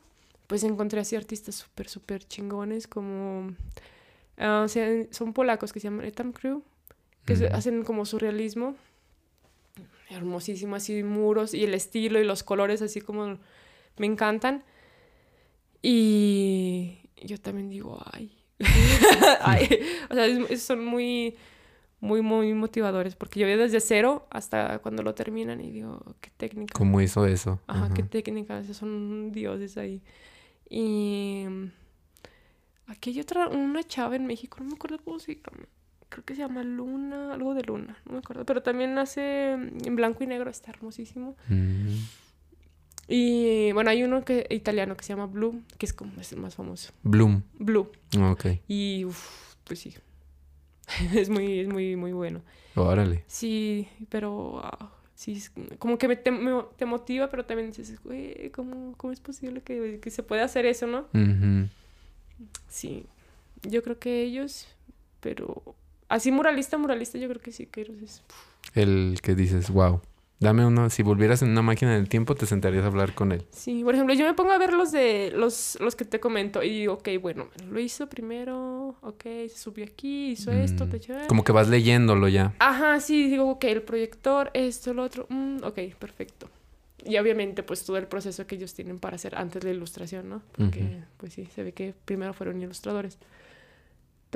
pues encontré así artistas súper, súper chingones como... ah, o sea, son polacos que se llaman Etam Crew, que hacen como surrealismo. Hermosísimo, así muros y el estilo y los colores así como me encantan. Y yo también digo, ay. Ay. O sea, es- son muy, muy, muy motivadores porque yo veo desde cero hasta cuando lo terminan y digo, qué técnica. ¿Cómo hizo eso? Ajá, Ajá. qué técnica, esos son dioses ahí. Y mm, aquí hay otra, una chava en México, no me acuerdo cómo se llama. Creo que se llama Luna, algo de Luna, no me acuerdo. Pero también hace mm, en blanco y negro, está hermosísimo. Mm. Y bueno, hay uno que, italiano que se llama Blue, que es como es el más famoso. Bloom. Blue. Ok. Y uf, pues sí. es muy, es muy, muy bueno. Órale. Sí, pero ah, sí, como que me- te, me- te motiva, pero también dices, güey, ¿cómo, cómo es posible que, que se pueda hacer eso, no? Sí, yo creo que ellos, pero así muralista, muralista, yo creo que sí, que ellos es... El que dices, wow. Dame uno, si volvieras en una máquina del tiempo, te sentarías a hablar con él. Sí, por ejemplo, yo me pongo a ver los de los, los que te comento y digo, ok, bueno, lo hizo primero, ok, se subió aquí, hizo esto, Mm, te echó... Como que vas leyéndolo ya. Ajá, sí, digo, ok, el proyector, esto, lo otro, mm, ok, perfecto. Y obviamente, pues todo el proceso que ellos tienen para hacer antes la ilustración, ¿no? Porque, pues sí, se ve que primero fueron ilustradores.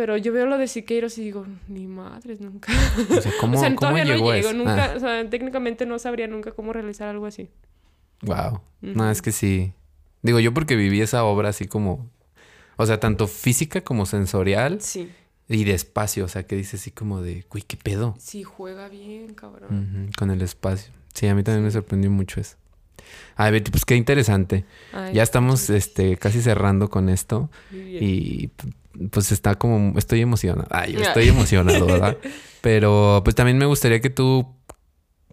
Pero yo veo lo de Siqueiros y digo, ni madres, nunca. O sea, ¿cómo, o sea, cómo todavía no llego, eso? nunca, o sea, técnicamente no sabría nunca cómo realizar algo así. wow. No, es que sí. Digo, yo porque viví esa obra así como... O sea, tanto física como sensorial Sí, y de espacio. O sea, que dices así como de, güey, ¿qué pedo? sí, juega bien, cabrón. Con el espacio. Sí, a mí también me sorprendió mucho eso. Ay, Betty, pues qué interesante. Ay, Ya estamos este, casi cerrando con esto. Muy bien. Y pues está como, estoy emocionado. Ay, yo estoy emocionado, ¿verdad? Pero pues también me gustaría que tú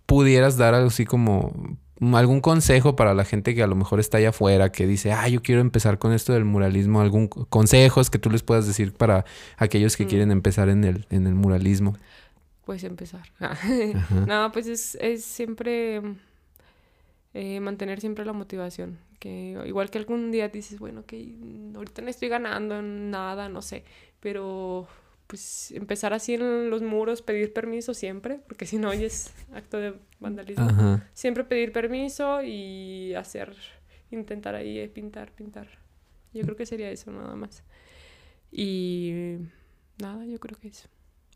pudieras dar algo así como algún consejo para la gente que a lo mejor está allá afuera, que dice, ah, yo quiero empezar con esto del muralismo, algún co- consejos que tú les puedas decir para aquellos que Mm. quieren empezar en el, en el muralismo. Puedes empezar. No, pues es, es siempre eh, mantener siempre la motivación. Que igual que algún día dices, bueno, que ahorita no estoy ganando en nada, no sé. Pero pues empezar así en los muros, pedir permiso siempre, porque si no hoy es acto de vandalismo. Ajá. Siempre pedir permiso y hacer, intentar ahí eh, pintar, pintar. Yo creo que sería eso nada más. Y nada, yo creo que eso.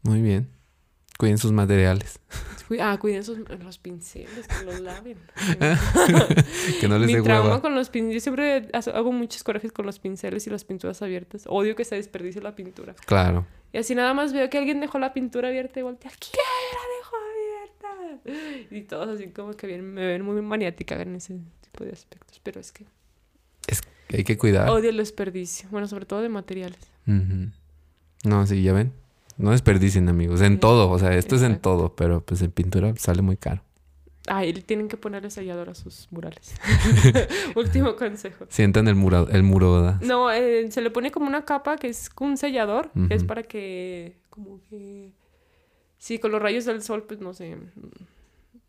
Muy bien. Cuiden sus materiales. Ah, cuiden sus, los pinceles, que los laven. que no les Mi dé trauma hueva. con los pinceles, yo siempre hago muchos corajes con los pinceles y las pinturas abiertas. Odio que se desperdicie la pintura. Claro. Y así nada más veo que alguien dejó la pintura abierta y voltea, ¿quién la dejó abierta? Y todos así como que bien, me ven muy maniática en ese tipo de aspectos. Pero es que, que hay que cuidar. Odio el desperdicio. Bueno, sobre todo de materiales. No, sí, ya ven. No desperdicien, amigos. En todo. O sea, esto es en todo. Pero pues en pintura sale muy caro. Ay, tienen que ponerle sellador a sus murales. Último consejo. Sientan el muro, el muro, ¿verdad? No, eh, se le pone como una capa que es un sellador, que es para que, como que, sí, con los rayos del sol, pues no se,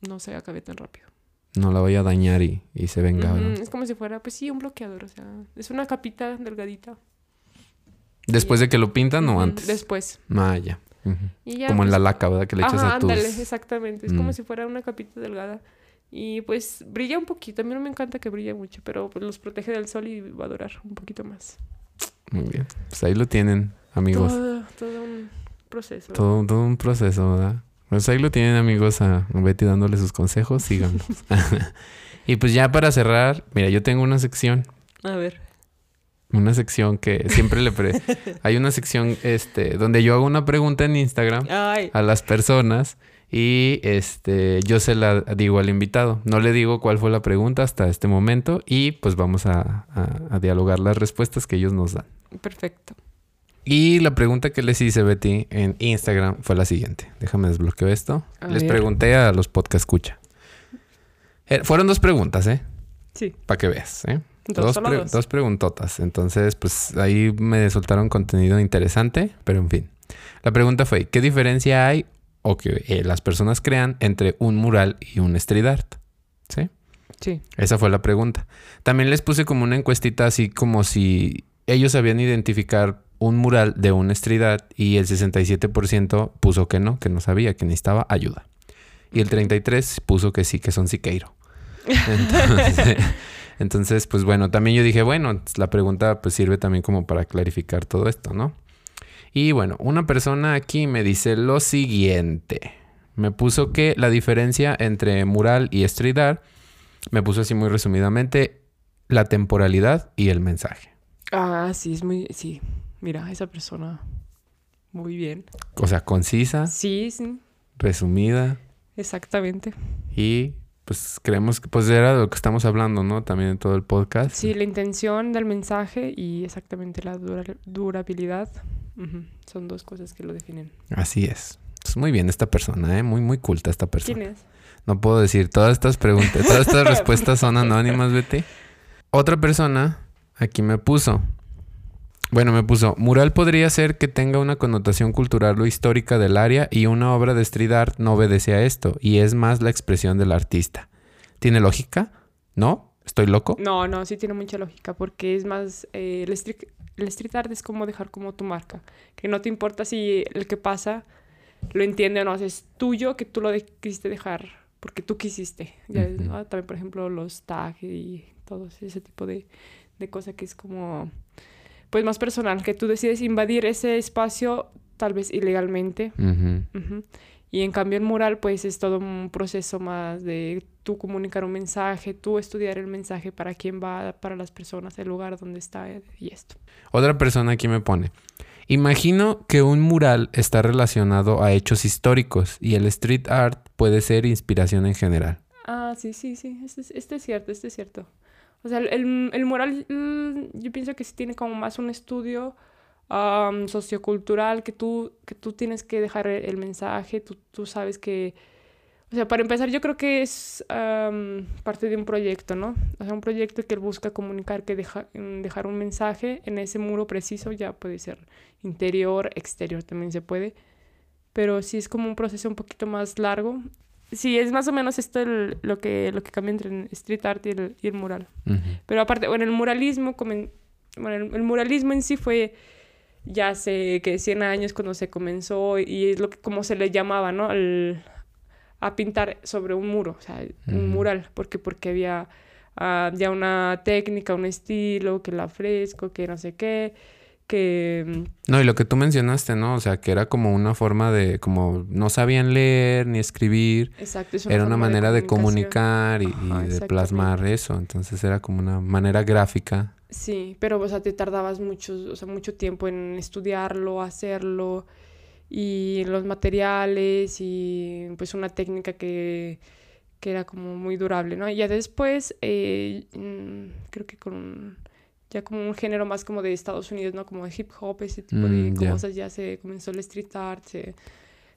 no se acabe tan rápido. No la vaya a dañar y, y se venga. Es como si fuera, pues sí, un bloqueador, o sea, es una capita delgadita. Después de que lo pintan o antes. Después. Ah, ya. Ujú. Y ya, Como en pues, la laca, ¿verdad? Que le echas Ajá, a tus... ándale, exactamente. Es Mm. como si fuera una capita delgada. Y pues brilla un poquito. A mí no me encanta que brille mucho, pero pues los protege del sol y va a durar un poquito más. Muy bien. Pues ahí lo tienen, amigos. Todo, todo un proceso. Todo, todo un proceso, ¿verdad? Pues ahí lo tienen, amigos, a Betty dándole sus consejos. Síganlos. y pues ya para cerrar, mira, yo tengo una sección. A ver. Una sección que siempre le... Pre... Hay una sección este, donde yo hago una pregunta en Instagram Ay. a las personas y este, yo se la digo al invitado. No le digo cuál fue la pregunta hasta este momento y pues vamos a, a- a dialogar las respuestas que ellos nos dan. Perfecto. Y la pregunta que les hice, Betty, en Instagram fue la siguiente. Déjame desbloqueo esto. A les ver. pregunté a los podcast escucha. Eh, fueron dos preguntas, ¿eh? Sí. Para que veas, ¿eh? Dos, pre- dos. dos preguntotas. Entonces, pues ahí me soltaron contenido interesante, pero en fin. La pregunta fue, ¿qué diferencia hay o que eh, las personas crean entre un mural y un street art? ¿Sí? Sí. Esa fue la pregunta. También les puse como una encuestita así como si ellos sabían identificar un mural de un street art y el 67% puso que no, que no sabía, que necesitaba ayuda. Y el 33% puso que sí, que son Siqueiro. Entonces, entonces, pues bueno, también yo dije, bueno, la pregunta pues sirve también como para clarificar todo esto, ¿no? Y bueno, una persona aquí me dice lo siguiente. Me puso que la diferencia entre mural y street art me puso así muy resumidamente la temporalidad y el mensaje. Ah, sí, es muy... Sí. Mira, esa persona... Muy bien. O sea, concisa, Sí, sí. resumida Exactamente. y pues creemos que pues era de lo que estamos hablando, ¿no? También en todo el podcast. Sí, la intención del mensaje y exactamente la dura- durabilidad son dos cosas que lo definen. Así es. Pues muy bien esta persona, ¿eh? Muy, muy culta esta persona. ¿Quién es? No puedo decir, todas estas preguntas, todas estas respuestas son anónimas, Betty. Otra persona aquí me puso. Bueno, me puso, mural podría ser que tenga una connotación cultural o histórica del área y una obra de street art no obedece a esto y es más la expresión del artista. ¿Tiene lógica? ¿No? ¿Estoy loco? No, no, sí tiene mucha lógica porque es más, eh, el, street, el street art es como dejar como tu marca, que no te importa si el que pasa lo entiende o no, o sea, es tuyo que tú lo de- quisiste dejar porque tú quisiste. Ya. ¿no? También, por ejemplo, los tags y todo ese tipo de, de cosas que es como, pues más personal, que tú decides invadir ese espacio tal vez ilegalmente. Y en cambio el mural pues es todo un proceso más de tú comunicar un mensaje, tú estudiar el mensaje para quién va, para las personas, el lugar donde está eh, y esto. Otra persona aquí me pone. Imagino que un mural está relacionado a hechos históricos y el street art puede ser inspiración en general. Ah, sí, sí, sí, este es, este es cierto, este es cierto. O sea, el, el mural mm, yo pienso que sí tiene como más un estudio am, sociocultural que tú, que tú tienes que dejar el, el mensaje, tú, tú sabes que... O sea, para empezar, yo creo que es am, parte de un proyecto, ¿no? O sea, un proyecto que busca comunicar, que deja, mm, dejar un mensaje en ese muro preciso, ya puede ser interior, exterior también se puede, pero sí es como un proceso un poquito más largo. Sí, es más o menos esto el- lo, que, lo que cambia entre el street art y el, y el mural. Pero aparte, bueno, el muralismo, comen- bueno, el, el muralismo en sí fue ya hace que 100 años cuando se comenzó y es lo que como se le llamaba, ¿no? El- a pintar sobre un muro, o sea, un mural, porque porque había ah, ya una técnica, un estilo, que el afresco, que no sé qué, que No, y lo que tú mencionaste, ¿no? O sea, que era como una forma de, como no sabían leer ni escribir, exacto, es era una manera de, comunicar y, de plasmar eso. Entonces era como una manera gráfica. Sí, pero o sea, te tardabas mucho, o sea, mucho tiempo en estudiarlo, hacerlo y los materiales y pues una técnica que, que era como muy durable, ¿no? Y ya después, eh, mm, creo que con ya como un género más como de Estados Unidos, ¿no? Como de hip hop, ese tipo de Mm, cosas. Ya se comenzó el street art, se-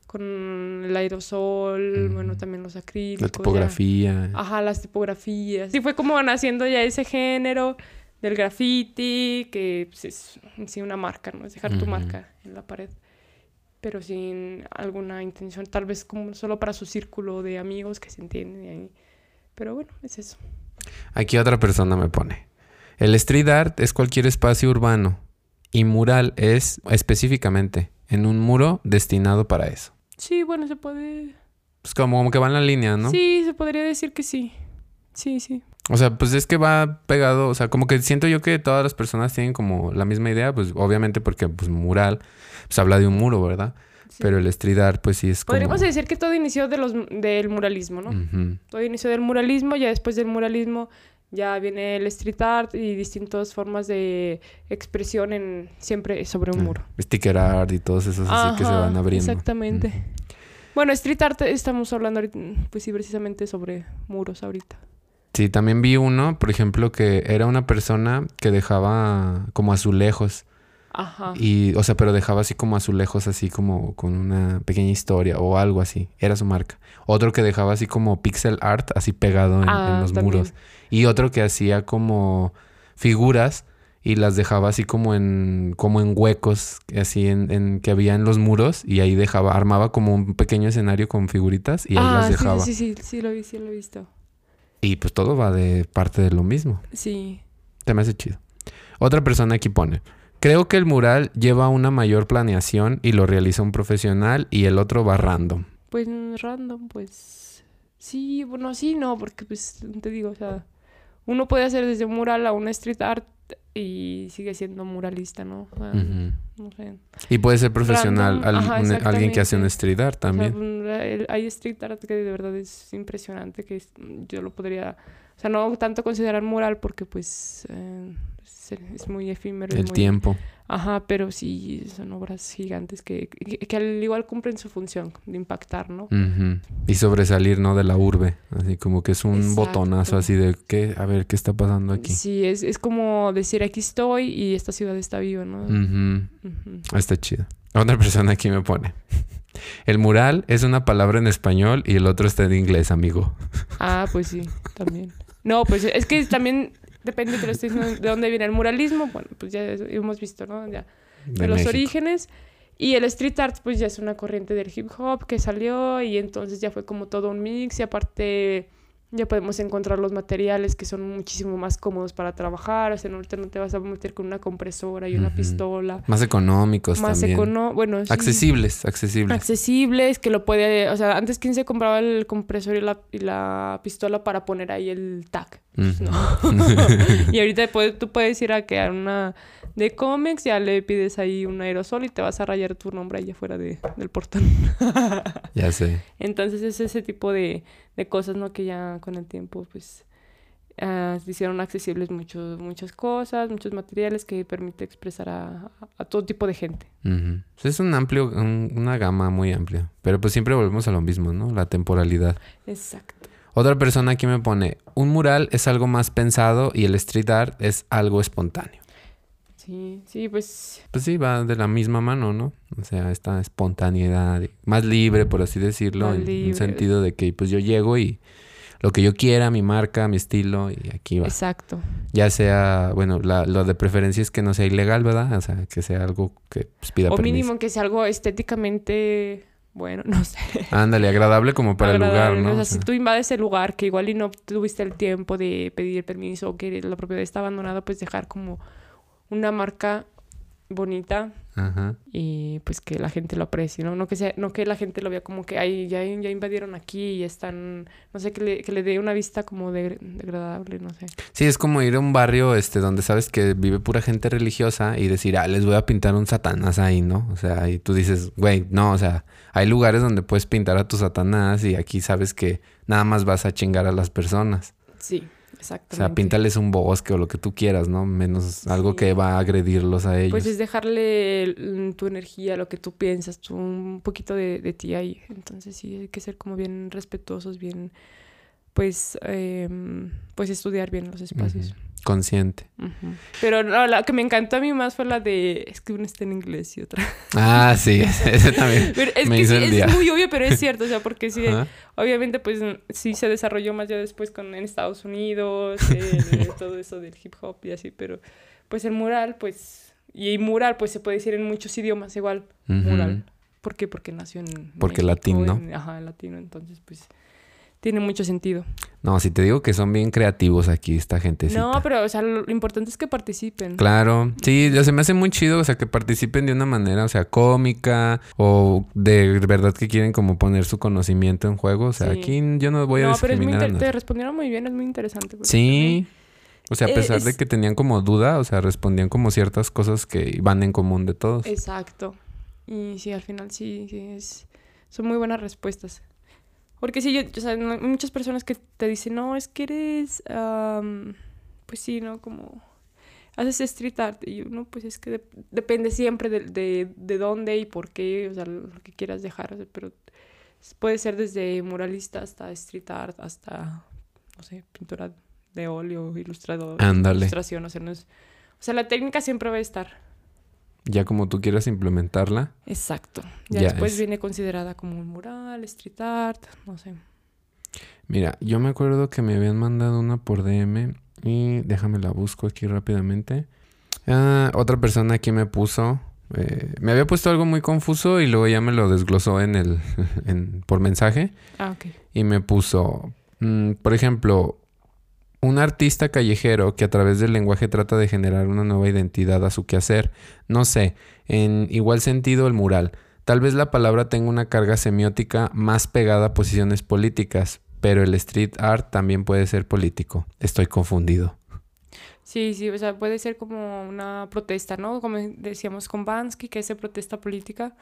con el aerosol, Mm. bueno, también los acrílicos. La ya. tipografía. Ajá, las tipografías. Sí, fue como naciendo ya ese género del graffiti, que pues, es en sí una marca, ¿no? Es dejar tu marca en la pared. Pero sin alguna intención, tal vez como solo para su círculo de amigos que se entienden ahí. Pero bueno, es eso. Aquí otra persona me pone. El street art es cualquier espacio urbano y mural es específicamente en un muro destinado para eso. Sí, bueno, se puede... Pues como, como que va en la línea, ¿no? Sí, se podría decir que sí. Sí, sí. O sea, pues es que va pegado, o sea, como que siento yo que todas las personas tienen como la misma idea, pues obviamente porque pues mural, pues habla de un muro, ¿verdad? sí. Pero el street art pues sí es como... Podríamos decir que todo inició de los, del muralismo, ¿no? Todo inició del muralismo, ya después del muralismo ya viene el street art y distintas formas de expresión en siempre sobre un Ah, muro. Sticker art y todos esos así que se van abriendo. Exactamente. Bueno, street art estamos hablando ahorita, pues sí, precisamente sobre muros ahorita. Sí, también vi uno, por ejemplo, que era una persona que dejaba como azulejos. Ajá. Y, o sea, pero dejaba así como azulejos, así como con una pequeña historia o algo así. Era su marca. Otro que dejaba así como pixel art, así pegado en, Ah, en los también. muros. Y otro que hacía como figuras y las dejaba así como en, como en huecos, así en, en- que había en los muros. Y ahí dejaba, armaba como un pequeño escenario con figuritas y ahí ah, las dejaba. sí, sí, sí, sí, lo vi, sí lo he visto. Y pues todo va de parte de lo mismo. Sí. Se me hace chido. Otra persona aquí pone. Creo que el mural lleva una mayor planeación y lo realiza un profesional y el otro va random. Pues random, pues sí, bueno, sí, no, porque pues te digo, o sea, uno puede hacer desde un mural a un street art y sigue siendo muralista, ¿no? O sea, Ujú. No sé. Y puede ser profesional, al- ajá, un- alguien que hace un street art O sea, también. el- hay street art que de verdad es impresionante, que es- yo lo podría, o sea, no tanto considerar mural porque pues eh, es, es muy efímero. el muy- tiempo. Ajá, pero sí son obras gigantes que, que, que al igual cumplen su función de impactar, ¿no? Ujú. Y sobresalir, ¿no? De la urbe. Así como que es un Exacto. botonazo así de, ¿qué? A ver, ¿qué está pasando aquí? Sí, es, es como decir aquí estoy y esta ciudad está viva, ¿no? Ujú. Ujú. Está chido. Otra persona aquí me pone. El mural es una palabra en español y el otro está en inglés, amigo. Ah, pues sí, también. No, pues es que también depende, diciendo, de dónde viene el muralismo. Bueno, pues ya hemos visto, ¿no? Ya, de, De los México. orígenes. Y el street art, pues ya es una corriente del hip hop que salió y entonces ya fue como todo un mix y aparte ya podemos encontrar los materiales que son muchísimo más cómodos para trabajar. O sea, ahorita no te vas a meter con una compresora y una pistola. Más económicos Más también. económico, bueno, sí. Accesibles, accesibles. accesibles, que lo puede, o sea, antes quién se compraba el compresor y la, y la pistola para poner ahí el tag. Pues no. y ahorita puedes- tú puedes ir a crear una de cómics, ya le pides ahí un aerosol y te vas a rayar tu nombre ahí afuera de, del portón. Ya sé. Entonces es ese tipo de, de cosas, ¿no? Que ya con el tiempo, pues, se hicieron accesibles muchos, muchas cosas, muchos materiales que permite expresar a, todo tipo de gente. Es un amplio, un- una gama muy amplia. Pero pues siempre volvemos a lo mismo, ¿no? La temporalidad. Exacto. Otra persona aquí me pone, un mural es algo más pensado y el street art es algo espontáneo. Sí, sí, pues Pues sí, va de la misma mano, ¿no? O sea, esta espontaneidad, más libre, por así decirlo, en un sentido de que pues yo llego y lo que yo quiera, mi marca, mi estilo, y aquí va. exacto. Ya sea, bueno, la- lo de preferencia es que no sea ilegal, ¿verdad? O sea, que sea algo que pues, pida O permiso. mínimo que sea algo estéticamente bueno, no sé. Ándale, agradable como para el lugar, agradable, ¿no? O sea, O si sea, tú invades el lugar que igual y no tuviste el tiempo de pedir permiso o que la propiedad está abandonada, pues dejar como una marca bonita Ajá. y pues que la gente lo aprecie, ¿no? No que sea, no que la gente lo vea como que ay, ya, ya invadieron aquí y están, no sé, que le, que le dé una vista como de, degradable, no sé. Sí, es como ir a un barrio este donde sabes que vive pura gente religiosa y decir, ah, les voy a pintar un satanás ahí, ¿no? O sea, y tú dices, güey, no, o sea, hay lugares donde puedes pintar a tu satanás y aquí sabes que nada más vas a chingar a las personas. Sí, O exactamente. sea, píntales un bosque o lo que tú quieras, ¿no? Menos algo que va a agredirlos a ellos. Pues es dejarle mm, tu energía, lo que tú piensas, tu- un poquito de, de ti ahí. Entonces sí, hay que ser como bien respetuosos, bien pues, em, pues estudiar bien los espacios. Consciente. Pero no, la que me encantó a mí más fue la de, es que una está en inglés y otra. Ah, sí, ese también. Pero es me que hizo sí, el día. es muy obvio, pero es cierto, o sea, porque sí, obviamente pues sí se desarrolló más ya después con en Estados Unidos, eh, todo eso del hip hop y así, pero pues el mural, pues, y mural pues se puede decir en muchos idiomas igual, mural. ¿Por qué? Porque nació en Porque México, latino. en- ajá, latino, entonces pues tiene mucho sentido. No, si te digo que son bien creativos aquí esta gente. No, pero o sea, lo, importante es que participen. Claro, sí, ya se me hace muy chido, o sea, que participen de una manera, o sea, cómica o de verdad que quieren como poner su conocimiento en juego, o sea, Sí. aquí yo no voy a no, pero es muy te respondieron muy bien, es muy interesante. Sí, o sea, a Eh, pesar de que tenían como duda, o sea, respondían como ciertas cosas que van en común de todos. Exacto. Y sí, al final sí, sí, es, son muy buenas respuestas. Porque sí, yo, o sea, hay muchas personas que te dicen, no, es que eres, am, pues sí, ¿no? Como haces street art. Y yo, no, pues es que de- depende siempre de, de, de dónde y por qué, o sea, lo que quieras dejar. pero puede ser desde muralista hasta street art, hasta, no sé, pintura de óleo, ilustrador, Ándale. ilustración, o sea, no es... O sea, la técnica siempre va a estar. Ya como tú quieras implementarla. Exacto. Ya, Ya después es. viene considerada como un mural, street art, no sé. Mira, yo me acuerdo que me habían mandado una por DM y déjame la busco aquí rápidamente. Ah, otra persona aquí me puso, eh, me había puesto algo muy confuso y luego ya me lo desglosó en el, en- por mensaje Ah, ok. y me puso, mm, por ejemplo, un artista callejero que a través del lenguaje trata de generar una nueva identidad a su quehacer. No sé, en igual sentido el mural. Tal vez la palabra tenga una carga semiótica más pegada a posiciones políticas, pero el street art también puede ser político. Estoy confundido. Sí, sí, o sea, puede ser como una protesta, ¿no? Como decíamos con Bansky, que es de protesta política.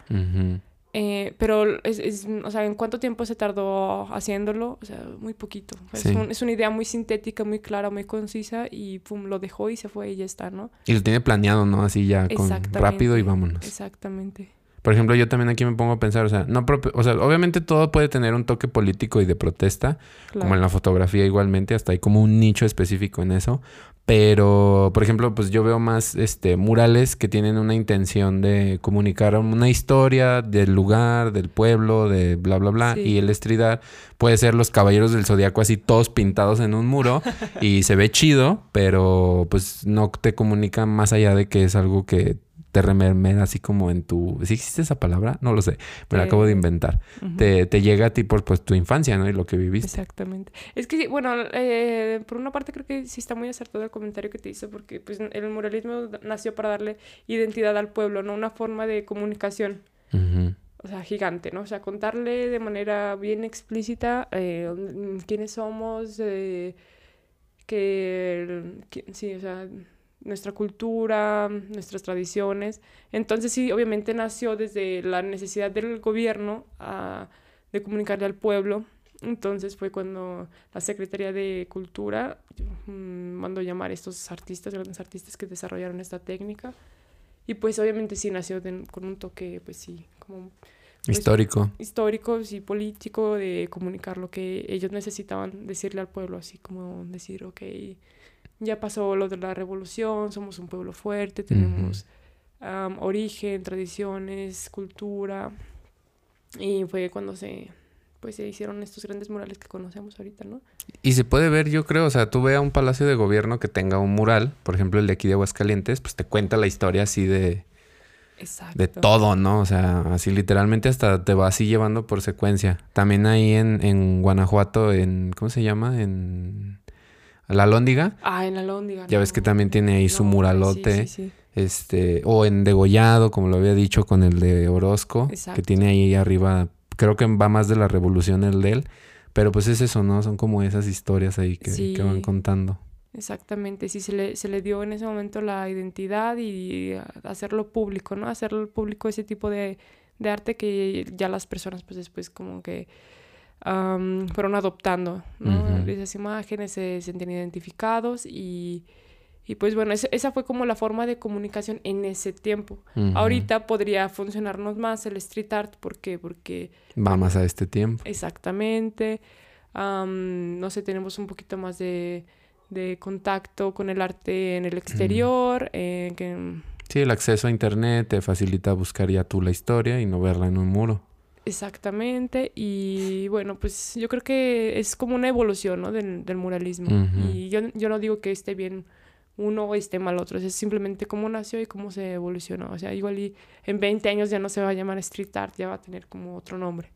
Eh, pero, es, es- o sea, ¿en cuánto tiempo se tardó haciéndolo? O sea, muy poquito. Es, un- es una idea muy sintética, muy clara, muy concisa y pum, lo dejó y se fue y ya está, ¿no? Y lo tiene planeado, ¿no? Así ya con rápido y vámonos. Exactamente. Por ejemplo, yo también aquí me pongo a pensar, o sea, no o sea, obviamente todo puede tener un toque político y de protesta, Claro. como en la fotografía igualmente, hasta hay como un nicho específico en eso. Pero, por ejemplo, pues yo veo más este murales que tienen una intención de comunicar una historia del lugar, del pueblo, de bla bla bla. Sí. Y el street art puede ser los caballeros del zodiaco así todos pintados en un muro y se ve chido, pero pues no te comunica más allá de que es algo que te remermera así como en tu... ¿Sí existe esa palabra? No lo sé. Me la Te- acabo de inventar. Te, te llega a ti por pues tu infancia, ¿no? Y lo que viviste. Exactamente. Es que, bueno, eh, por una parte creo que sí está muy acertado el comentario que te hizo, porque pues, el muralismo nació para darle identidad al pueblo, ¿no? Una forma de comunicación, o sea, gigante, ¿no? O sea, contarle de manera bien explícita eh, mm, quiénes somos, eh, que, que- sí, o sea, nuestra cultura, nuestras tradiciones. Entonces sí, obviamente nació desde la necesidad del gobierno ah, de comunicarle al pueblo. Entonces fue cuando la Secretaría de Cultura mm, mandó llamar a estos artistas, grandes artistas que desarrollaron esta técnica. Y pues obviamente sí nació de- con un toque, pues sí, como Pues- Histórico. histórico y político de comunicar lo que ellos necesitaban decirle al pueblo, así como decir, ok, ya pasó lo de la revolución, somos un pueblo fuerte, tenemos am, origen, tradiciones, cultura, y fue cuando se, pues, se hicieron estos grandes murales que conocemos ahorita, ¿no? Y se puede ver, yo creo, o sea, tú ve a un palacio de gobierno que tenga un mural, por ejemplo el de aquí de Aguascalientes, pues te cuenta la historia así de, Exacto. de todo, ¿no? O sea, así literalmente hasta te va así llevando por secuencia. También ahí en, en Guanajuato, en, ¿cómo se llama? En La Lóndiga, Ah, en la Lóndiga. ya ves que también tiene ahí su muralote. Sí, sí, sí. Este, o en Degollado, como lo había dicho con el de Orozco, que Exacto. tiene ahí arriba, creo que va más de la revolución el de él, pero pues es eso, ¿no? Son como esas historias ahí que, que van contando. Exactamente, sí, se le, se le dio en ese momento la identidad y hacerlo público, ¿no? Hacerlo público ese tipo de, de arte que ya las personas pues después como que am, fueron adoptando, ¿no? Esas imágenes se sentían identificados y, y pues bueno, esa fue como la forma de comunicación en ese tiempo. Ujú. Ahorita podría funcionarnos más el street art, ¿por qué? Porque Va más a este tiempo. Exactamente. am, no sé, tenemos un poquito más de, de contacto con el arte en el exterior, eh, que, Sí, el acceso a internet te facilita buscar ya tú la historia y no verla en un muro. Exactamente, y bueno, pues yo creo que es como una evolución, ¿no? del, del muralismo. Y yo, yo no digo que esté bien uno o esté mal otro, es simplemente cómo nació y cómo se evolucionó. O sea, igual y en 20 años ya no se va a llamar street art, ya va a tener como otro nombre.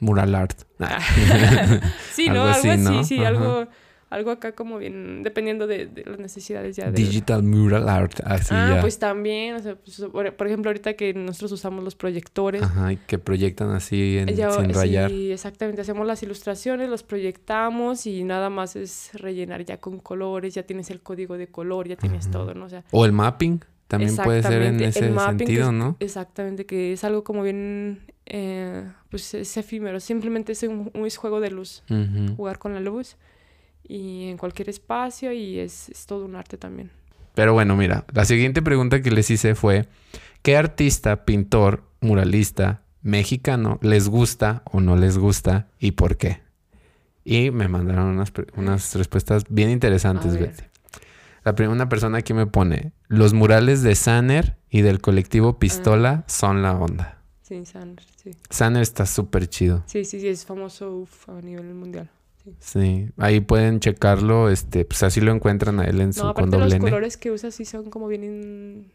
Mural art. Sí, Algo ¿no? Algo así, así, ¿no? sí, algo, algo acá como bien, dependiendo de, de las necesidades ya de... Digital mural art. Así ah, ya. pues también, o sea, pues, por, ejemplo, ahorita que nosotros usamos los proyectores, Ajá, y que proyectan así en- ya- sin rayar. sí, exactamente, hacemos las ilustraciones, los proyectamos y nada más es rellenar ya con colores, ya tienes el código de color, ya tienes todo, ¿no? O sea, O el mapping. También puede ser en ese sentido, es- ¿no? Exactamente, que es algo como bien, eh, pues es efímero, simplemente es un, un es juego de luz, jugar con la luz y en cualquier espacio y es, es todo un arte también. Pero bueno, mira, la siguiente pregunta que les hice fue, ¿qué artista, pintor, muralista, mexicano les gusta o no les gusta y por qué? Y me mandaron unas, unas respuestas bien interesantes. Betty. La primera persona aquí me pone, los murales de Sanner y del colectivo Pistola son la onda. Sí, Sandra, sí. Sanner está súper chido. Sí, sí, sí, es famoso uf, a nivel mundial. Sí, ahí pueden checarlo, este, pues así lo encuentran a él en su No, con aparte los N. colores que usa sí son como bien... in-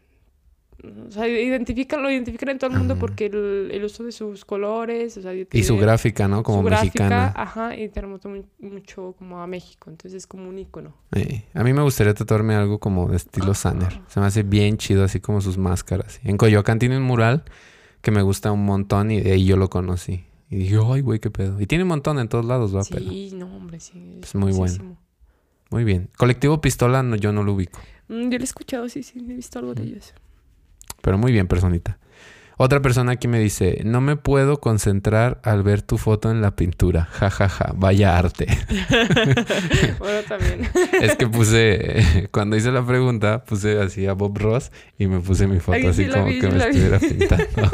O sea, identifican, lo identifican en todo el mundo Ajá. porque el, el uso de sus colores, o sea... Y su gráfica, ¿no? Como su gráfica, mexicana. ajá, y te remonta mu- mucho como a México, entonces es como un icono. Eh, a mí me gustaría tatuarme algo como de estilo Ah. Sanner. Se me hace bien chido, así como sus máscaras. En Coyoacán tiene un mural que me gusta un montón y de ahí yo lo conocí. Y dije, ay, güey, qué pedo. Y tiene un montón en todos lados, va, pero Sí, no, hombre, sí. Es muy bueno. muy bien. Colectivo Pistola no, yo no lo ubico, Mm, yo lo he escuchado, sí, sí, he visto algo de ellos. pero muy bien, personita. Otra persona aquí me dice, no me puedo concentrar al ver tu foto en la pintura. Ja, ja, ja. Vaya arte. bueno, también. es que puse, cuando hice la pregunta, puse así a Bob Ross y me puse mi foto Ay, así sí como vi, que me vi. estuviera pintando.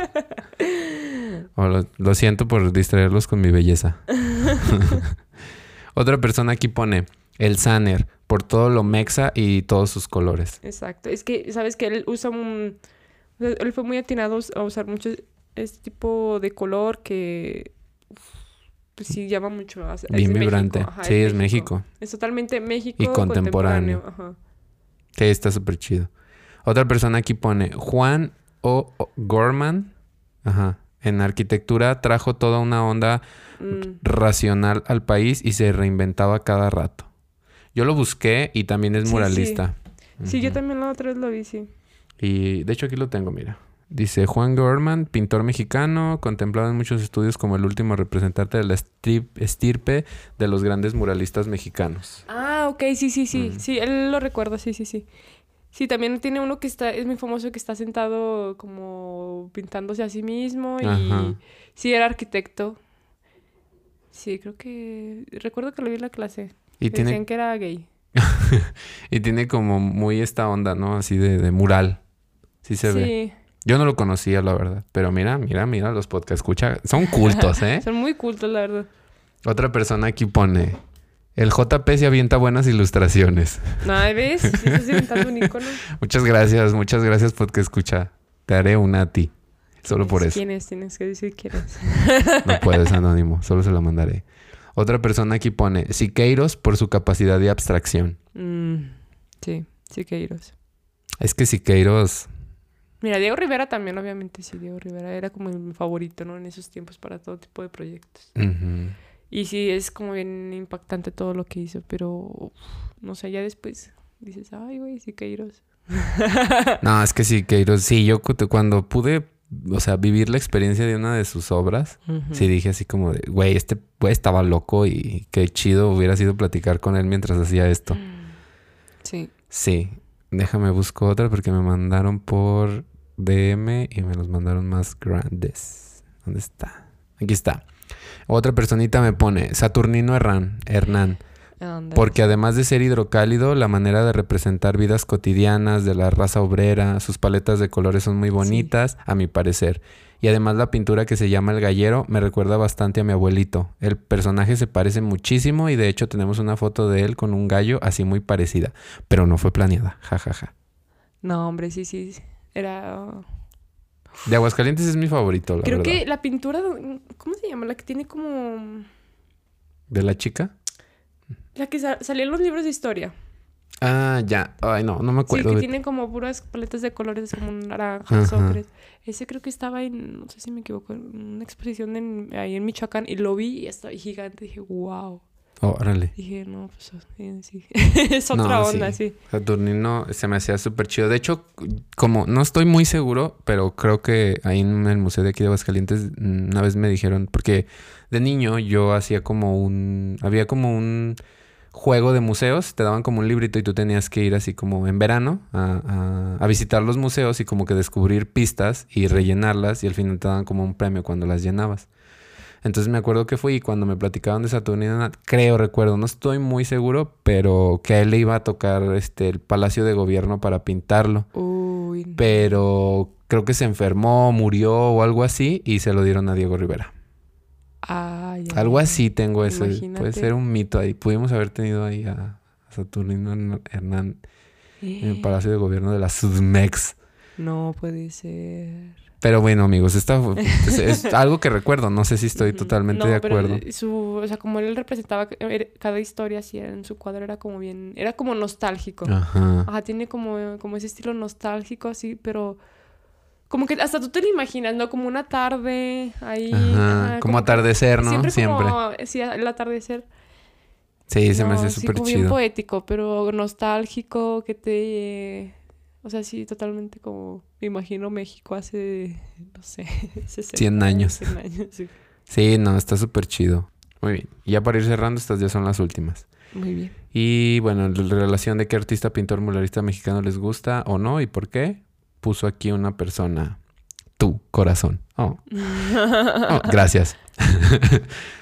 O lo, lo siento por distraerlos con mi belleza. Otra persona aquí pone el Sanner por todo lo mexa y todos sus colores. Exacto. Es que, ¿sabes que Él usa un... Él fue muy atinado a usar mucho este tipo de color que... Pues sí, llama mucho. a- Bien vibrante. ajá, sí, es México. Es totalmente México Y contemporáneo. Ajá. Sí, está súper chido. Otra persona aquí pone Juan. O- Gorman. Ajá. En arquitectura trajo toda una onda Mm, racional al país y se reinventaba cada rato. Yo lo busqué y también es Sí, sí. muralista. Sí, yo también la otra vez lo vi, sí. Y de hecho aquí lo tengo, mira. Dice Juan Gorman, pintor mexicano, contemplado en muchos estudios como el último representante de la estirpe de los grandes muralistas mexicanos. Ah, ok, sí, sí, sí. Sí, él lo recuerda, sí, sí, sí. Sí, también tiene uno que está, es muy famoso, que está sentado como pintándose a sí mismo y Ajá. sí, era arquitecto. Sí, creo que... Recuerdo que lo vi en la clase. Y Decían tiene, que era gay. y tiene como muy esta onda, ¿no? Así de, de mural. Sí se ve. Sí, Yo no lo conocía, la verdad. Pero mira, mira, mira los podcasts. Escucha, son cultos, ¿eh? son muy cultos, la verdad. Otra persona aquí pone... El JP se avienta buenas ilustraciones. Nada, ¿ves? Sí, Estás inventando un icono. Muchas gracias, muchas gracias porque escucha. Te haré una a ti. Solo por eso. ¿Quién es? Tienes que decir quién es. No puedes, anónimo. Solo se la mandaré. Otra persona aquí pone Siqueiros por su capacidad de abstracción. Mm, sí, Siqueiros. Es que Siqueiros... Mira, Diego Rivera también, obviamente, sí, Diego Rivera era como mi favorito, ¿no? En esos tiempos para todo tipo de proyectos. ujú. Y sí, es como bien impactante todo lo que hizo, pero uf, no sé, ya después dices, ay, güey, Siqueiros. No, es que Siqueiros... Sí, yo cu- cuando pude, o sea, vivir la experiencia de una de sus obras, sí dije así como de, güey, este güey estaba loco y qué chido hubiera sido platicar con él mientras hacía esto. Sí. Sí, déjame busco otra porque me mandaron por DM y me los mandaron más grandes. ¿Dónde está? Aquí está. Otra personita me pone Saturnino Hernán, Hernán, porque además de ser hidrocálido, la manera de representar vidas cotidianas de la raza obrera, sus paletas de colores son muy bonitas, a mi parecer. Y además la pintura que se llama El Gallero me recuerda bastante a mi abuelito. El personaje se parece muchísimo y de hecho tenemos una foto de él con un gallo así muy parecida, pero no fue planeada, jajaja. No, hombre, sí, sí. Era. De Aguascalientes es mi favorito, la Creo verdad. que la pintura. ¿Cómo se llama? La que tiene como. ¿De la chica? La que sa- salía en los libros de historia. Ah, ya. Ay, no, no me Sí, acuerdo. que de- tiene como puras paletas de colores como naranjas, Ajá. ocres. Ese creo que estaba en, no sé si me equivoco, en una exposición en- ahí en Michoacán y lo vi y estaba gigante. Dije, wow. Órale. Dije, no, pues sí, sí. es otra No, onda, sí. sí. Saturnino se me hacía súper chido. De hecho, como no estoy muy seguro, pero creo que ahí en el museo de aquí de Aguascalientes mm, una vez me dijeron, porque de niño yo hacía como un, había como un juego de museos, te daban como un librito y tú tenías que ir así como en verano a, a- a visitar los museos y como que descubrir pistas y rellenarlas y al final te daban como un premio cuando las llenabas. Entonces me acuerdo que fui y cuando me platicaban de Saturnino, creo, recuerdo, no estoy muy seguro, pero que a él le iba a tocar este, el Palacio de Gobierno para pintarlo. Uy. Pero creo que se enfermó, murió o algo así y se lo dieron a Diego Rivera. Algo así tengo ese. Puede ser un mito ahí. Pudimos haber tenido ahí a, a Saturnino Hern- Hernán en el Palacio de Gobierno de la Sudmex. No puede ser. Pero bueno, amigos, esta es, es algo que recuerdo. No sé si estoy totalmente No, de pero acuerdo. Su, o sea, como él representaba era- cada historia así en su cuadro era como bien, era como nostálgico. Ajá. Ajá, tiene como, como ese estilo nostálgico así, pero como que hasta tú te lo imaginas, ¿no? Como una tarde ahí. Ajá. ajá, Como atardecer, ¿no? Siempre, Siempre. como, sí, el atardecer. Sí, se me hace sí, súper como bien chido. poético, pero nostálgico, que te... O sea, sí, totalmente como... Me imagino México hace, no sé, 60, 100 años. 100 años, sí. Sí, no, está súper chido. Muy bien. Y ya para ir cerrando, estas ya son las últimas. Muy bien. Y bueno, la relación de qué artista, pintor, muralista mexicano les gusta o no y por qué, puso aquí una persona. Tu corazón. Oh. Oh, gracias.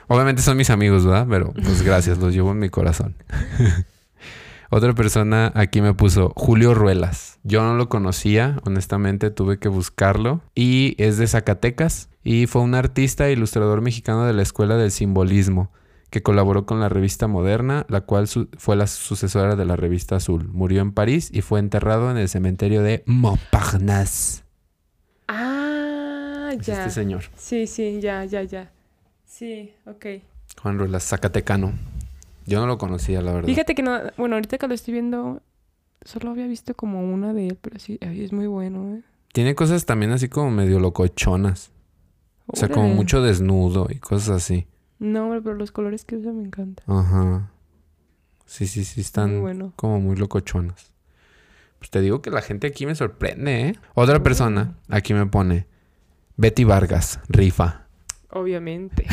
Obviamente son mis amigos, ¿verdad? Pero pues gracias, los llevo en mi corazón. Otra persona aquí me puso Julio Ruelas. Yo no lo conocía, honestamente tuve que buscarlo. Y es de Zacatecas y fue un artista e ilustrador mexicano de la Escuela del Simbolismo que colaboró con la revista Moderna, la cual fue la sucesora de la revista Azul. Murió en París y fue enterrado en el cementerio de Montparnasse. Ah, Es ya. este señor, Sí, sí, ya, ya, ya. Sí, ok. Juan Ruelas, Zacatecano. Yo no lo conocía, la verdad. Fíjate que no... Bueno, ahorita que lo estoy viendo... Solo había visto como una de él, pero sí, ay, es muy bueno, ¿eh? Tiene cosas también así como medio locochonas. O sea, como mucho desnudo y cosas así. No, pero los colores que usa me encantan. Ajá. Sí, sí, sí, están Muy bueno. como muy locochonas. Pues te digo que la gente aquí me sorprende, ¿eh? Otra persona aquí me pone Betty Vargas, rifa. Obviamente.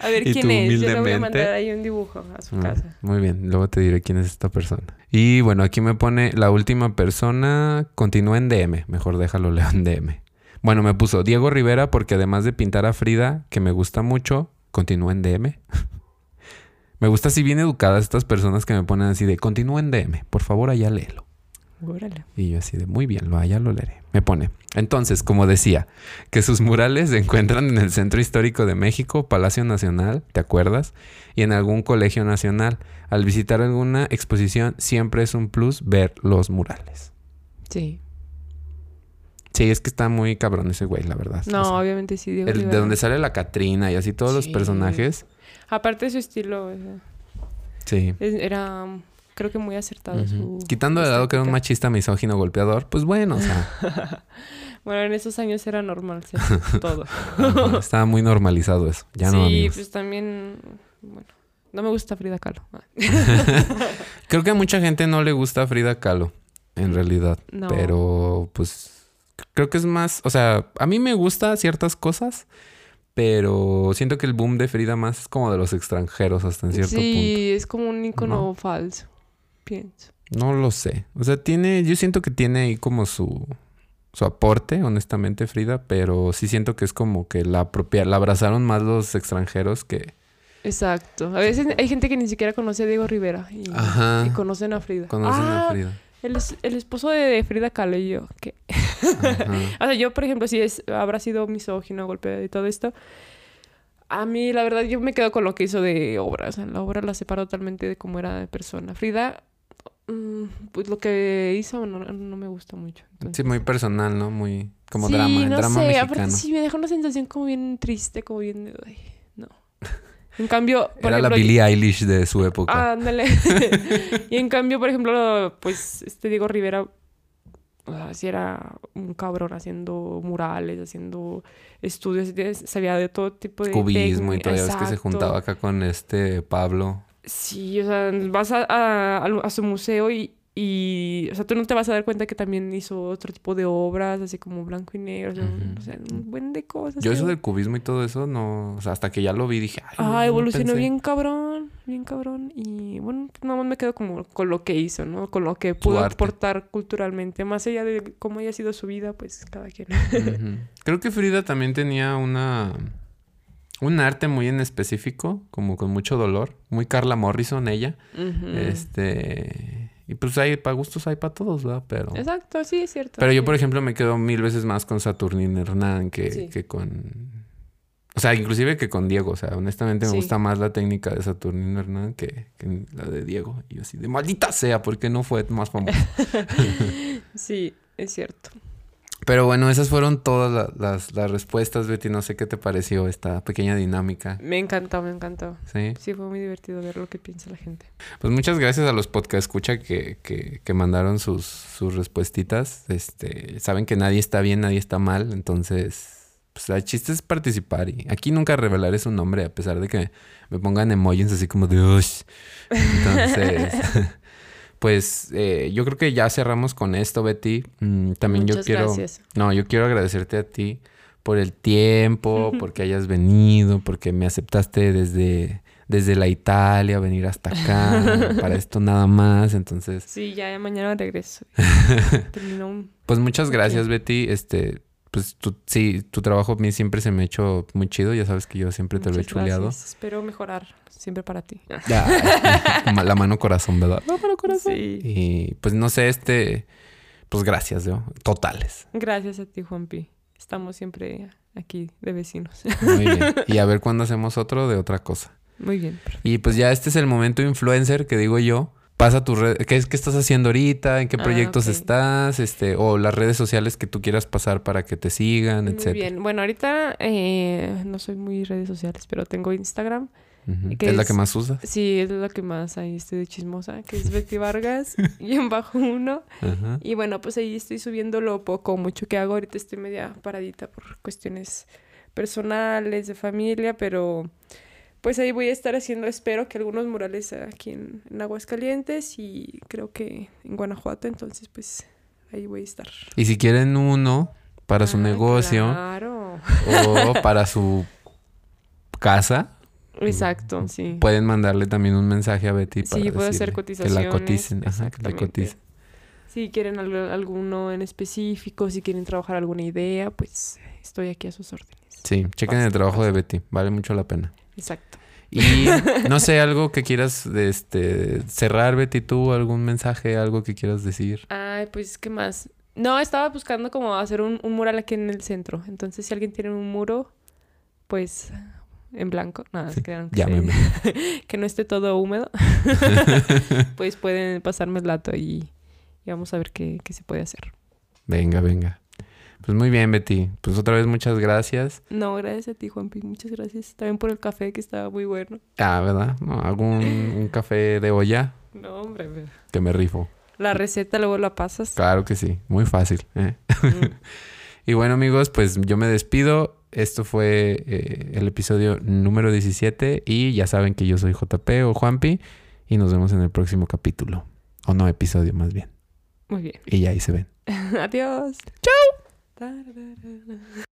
a ver Y quién es. Yo le voy a mandar ahí un dibujo a su Mm, casa. Muy bien, luego te diré quién es esta persona. Y bueno, aquí me pone la última persona, continúa en DM, mejor déjalo leo en DM. Bueno, me puso Diego Rivera porque además de pintar a Frida, que me gusta mucho, continúa en DM. me gusta así bien educadas estas personas que me ponen así de continúa en DM, por favor allá léelo. Órale. Y yo así de muy bien, lo allá lo leeré. Me pone. Entonces, como decía, que sus murales se encuentran en el Centro Histórico de México, Palacio Nacional, ¿te acuerdas? Y en algún colegio nacional. Al visitar alguna exposición, siempre es un plus ver los murales. Sí. Sí, es que está muy cabrón ese güey, la verdad. No, O sea, obviamente sí. Diego el- de donde sale la Catrina y así todos los personajes. Aparte de su estilo, o sea, Sí. era creo que muy acertado su... Quitando de lado que era un machista misógino golpeador, pues bueno, o sea, Bueno, en esos años era normal ser todo. ajá, estaba muy normalizado eso. Ya sí, no, amigos. pues también... Bueno, no me gusta Frida Kahlo. Ah, Creo que a mucha gente no le gusta Frida Kahlo, en realidad. No. Pero, pues, creo que es más, o sea, a mí me gusta ciertas cosas, pero siento que el boom de Frida más es como de los extranjeros hasta en cierto sí, es como un icono No. falso, pienso. No lo sé. O sea, tiene, yo siento que tiene ahí como su, su aporte, honestamente, Frida, pero sí siento que es como que la propia, la abrazaron más los extranjeros que Exacto. A veces hay gente que ni siquiera conoce a Diego Rivera y, Ajá. y conocen a Frida. conocen Ah, a Frida. El, el esposo de Frida Kahlo y yo. ¿qué? Ajá. O sea, yo, por ejemplo, si es, habrá sido misógino, golpeado y todo esto, a mí, la verdad, yo me quedo con lo que hizo de obra. O sea, la obra la separo totalmente de cómo era de persona. Frida, pues lo que hizo no, no me gusta mucho. Entonces- Sí, muy personal, ¿no? Muy como Sí, drama, no drama sé, mexicano. aparte sí me deja una sensación como bien triste, como bien... de, ay, no. En cambio, por Era la Billie Eilish de su época. Ah, ándale. y en cambio, por ejemplo, pues este Diego Rivera, o sea, era un cabrón haciendo murales, haciendo estudios, sabía de todo tipo de Cubismo y todo. Ya ves que se juntaba acá con este Pablo. Sí, o sea, vas a, a- a su museo y, y, o sea, tú no te vas a dar cuenta que también hizo otro tipo de obras, así como blanco y negro, o sea, o sea, un buen de cosas. Yo eso del cubismo y todo eso, no... O sea, hasta que ya lo vi dije... Ay, Ah, no evolucionó bien cabrón, bien cabrón. Y bueno, nada más me quedo como con lo que hizo, ¿no? Con lo que pudo aportar culturalmente. Más allá de cómo haya sido su vida, pues cada quien. Creo que Frida también tenía una... Un arte muy en específico, como con mucho dolor. Muy Carla Morrison ella. Este... Y pues hay, para gustos hay para todos, ¿verdad? Pero... Exacto, sí, es cierto. Pero yo, por ejemplo, me quedo mil veces más con Saturnine Hernán que, Sí. que con... O sea, inclusive que con Diego. O sea, honestamente me Sí. gusta más la técnica de Saturnino Hernán que, que la de Diego. Y yo así, de maldita sea, porque no fue más famoso. Sí, es cierto. Pero bueno, esas fueron todas la- las, las respuestas, Betty. No sé qué te pareció esta pequeña dinámica. Me encantó, me encantó. Sí. Sí, fue muy divertido ver lo que piensa la gente. Pues muchas gracias a los podcast escucha que, que, que mandaron sus, sus respuestitas. Este, saben que nadie está bien, nadie está mal. Entonces, pues el chiste es participar. Y aquí nunca revelaré su nombre, a pesar de que me pongan emojis así como de. Entonces, pues eh, yo creo que ya cerramos con esto, Betty. Mm, también Muchas yo quiero. gracias. No, yo quiero agradecerte a ti por el tiempo, porque hayas venido, porque me aceptaste desde, desde la Italia, venir hasta acá, para esto nada más. Entonces, Sí, ya mañana regreso. Terminó un... pues muchas gracias, Betty. Este, pues tu, sí, tu trabajo a mí siempre se me ha hecho muy chido. Ya sabes que yo siempre te lo he chuleado. gracias. Espero mejorar siempre para ti. Ya, la mano corazón, ¿verdad? La mano corazón. Sí. Y pues no sé, este, pues gracias, yo, totales. Gracias a ti, Juanpi. Estamos siempre aquí de vecinos. Muy bien. Y a ver cuándo hacemos otro de otra cosa. Muy bien. Y pues ya este es el momento influencer que digo yo. Pasa tu red, ¿qué, es- ¿qué estás haciendo ahorita? ¿En qué Ah, proyectos estás? Este, o las redes sociales que tú quieras pasar para que te sigan, Muy etcétera. bien. Bueno, ahorita eh, no soy muy redes sociales, pero tengo Instagram. Ujú. ¿Qué ¿Es la que más usas? Sí, es la que más ahí estoy de chismosa, que es Betty Vargas y en bajo uno. Y bueno, pues ahí estoy subiendo lo poco mucho que hago. Ahorita estoy media paradita por cuestiones personales, de familia, pero pues ahí voy a estar haciendo, espero que algunos murales aquí en, en Aguascalientes y creo que en Guanajuato, entonces pues ahí voy a estar. Y si quieren uno para su Ah, negocio Claro. o para su casa, Exacto, sí. pueden mandarle también un mensaje a Betty para Sí, puedo hacer cotizaciones. Que la coticen, ajá, que la coticen. Si quieren alguno en específico, si quieren trabajar alguna idea, pues estoy aquí a sus órdenes. Sí, chequen el trabajo de. Betty, vale mucho la pena. Exacto. Y no sé, algo que quieras este, cerrar, Betty, tú, algún mensaje, algo que quieras decir. Ay, pues, ¿qué más? No, estaba buscando como hacer un, un mural aquí en el centro. Entonces, si alguien tiene un muro, pues en blanco, nada, se crean que, Llámeme. que no esté todo húmedo, pues pueden pasarme el dato y, y vamos a ver qué, qué se puede hacer. Venga, venga. Pues muy bien, Betty. Pues otra vez muchas gracias. No, gracias a ti, Juanpi. Muchas gracias. También por el café que estaba muy bueno. Ah, ¿verdad? No, hago un, un café de olla No, hombre. pero- que me rifo. La receta luego la pasas. Claro que sí, muy fácil. ¿eh? Mm. Y bueno, amigos, pues yo me despido. Esto fue eh, el episodio número 17 y ya saben que yo soy JP o Juanpi y nos vemos en el próximo capítulo. O no, episodio más bien. Muy bien. Y ya ahí se ven. Adiós. Chao. Da, da, da,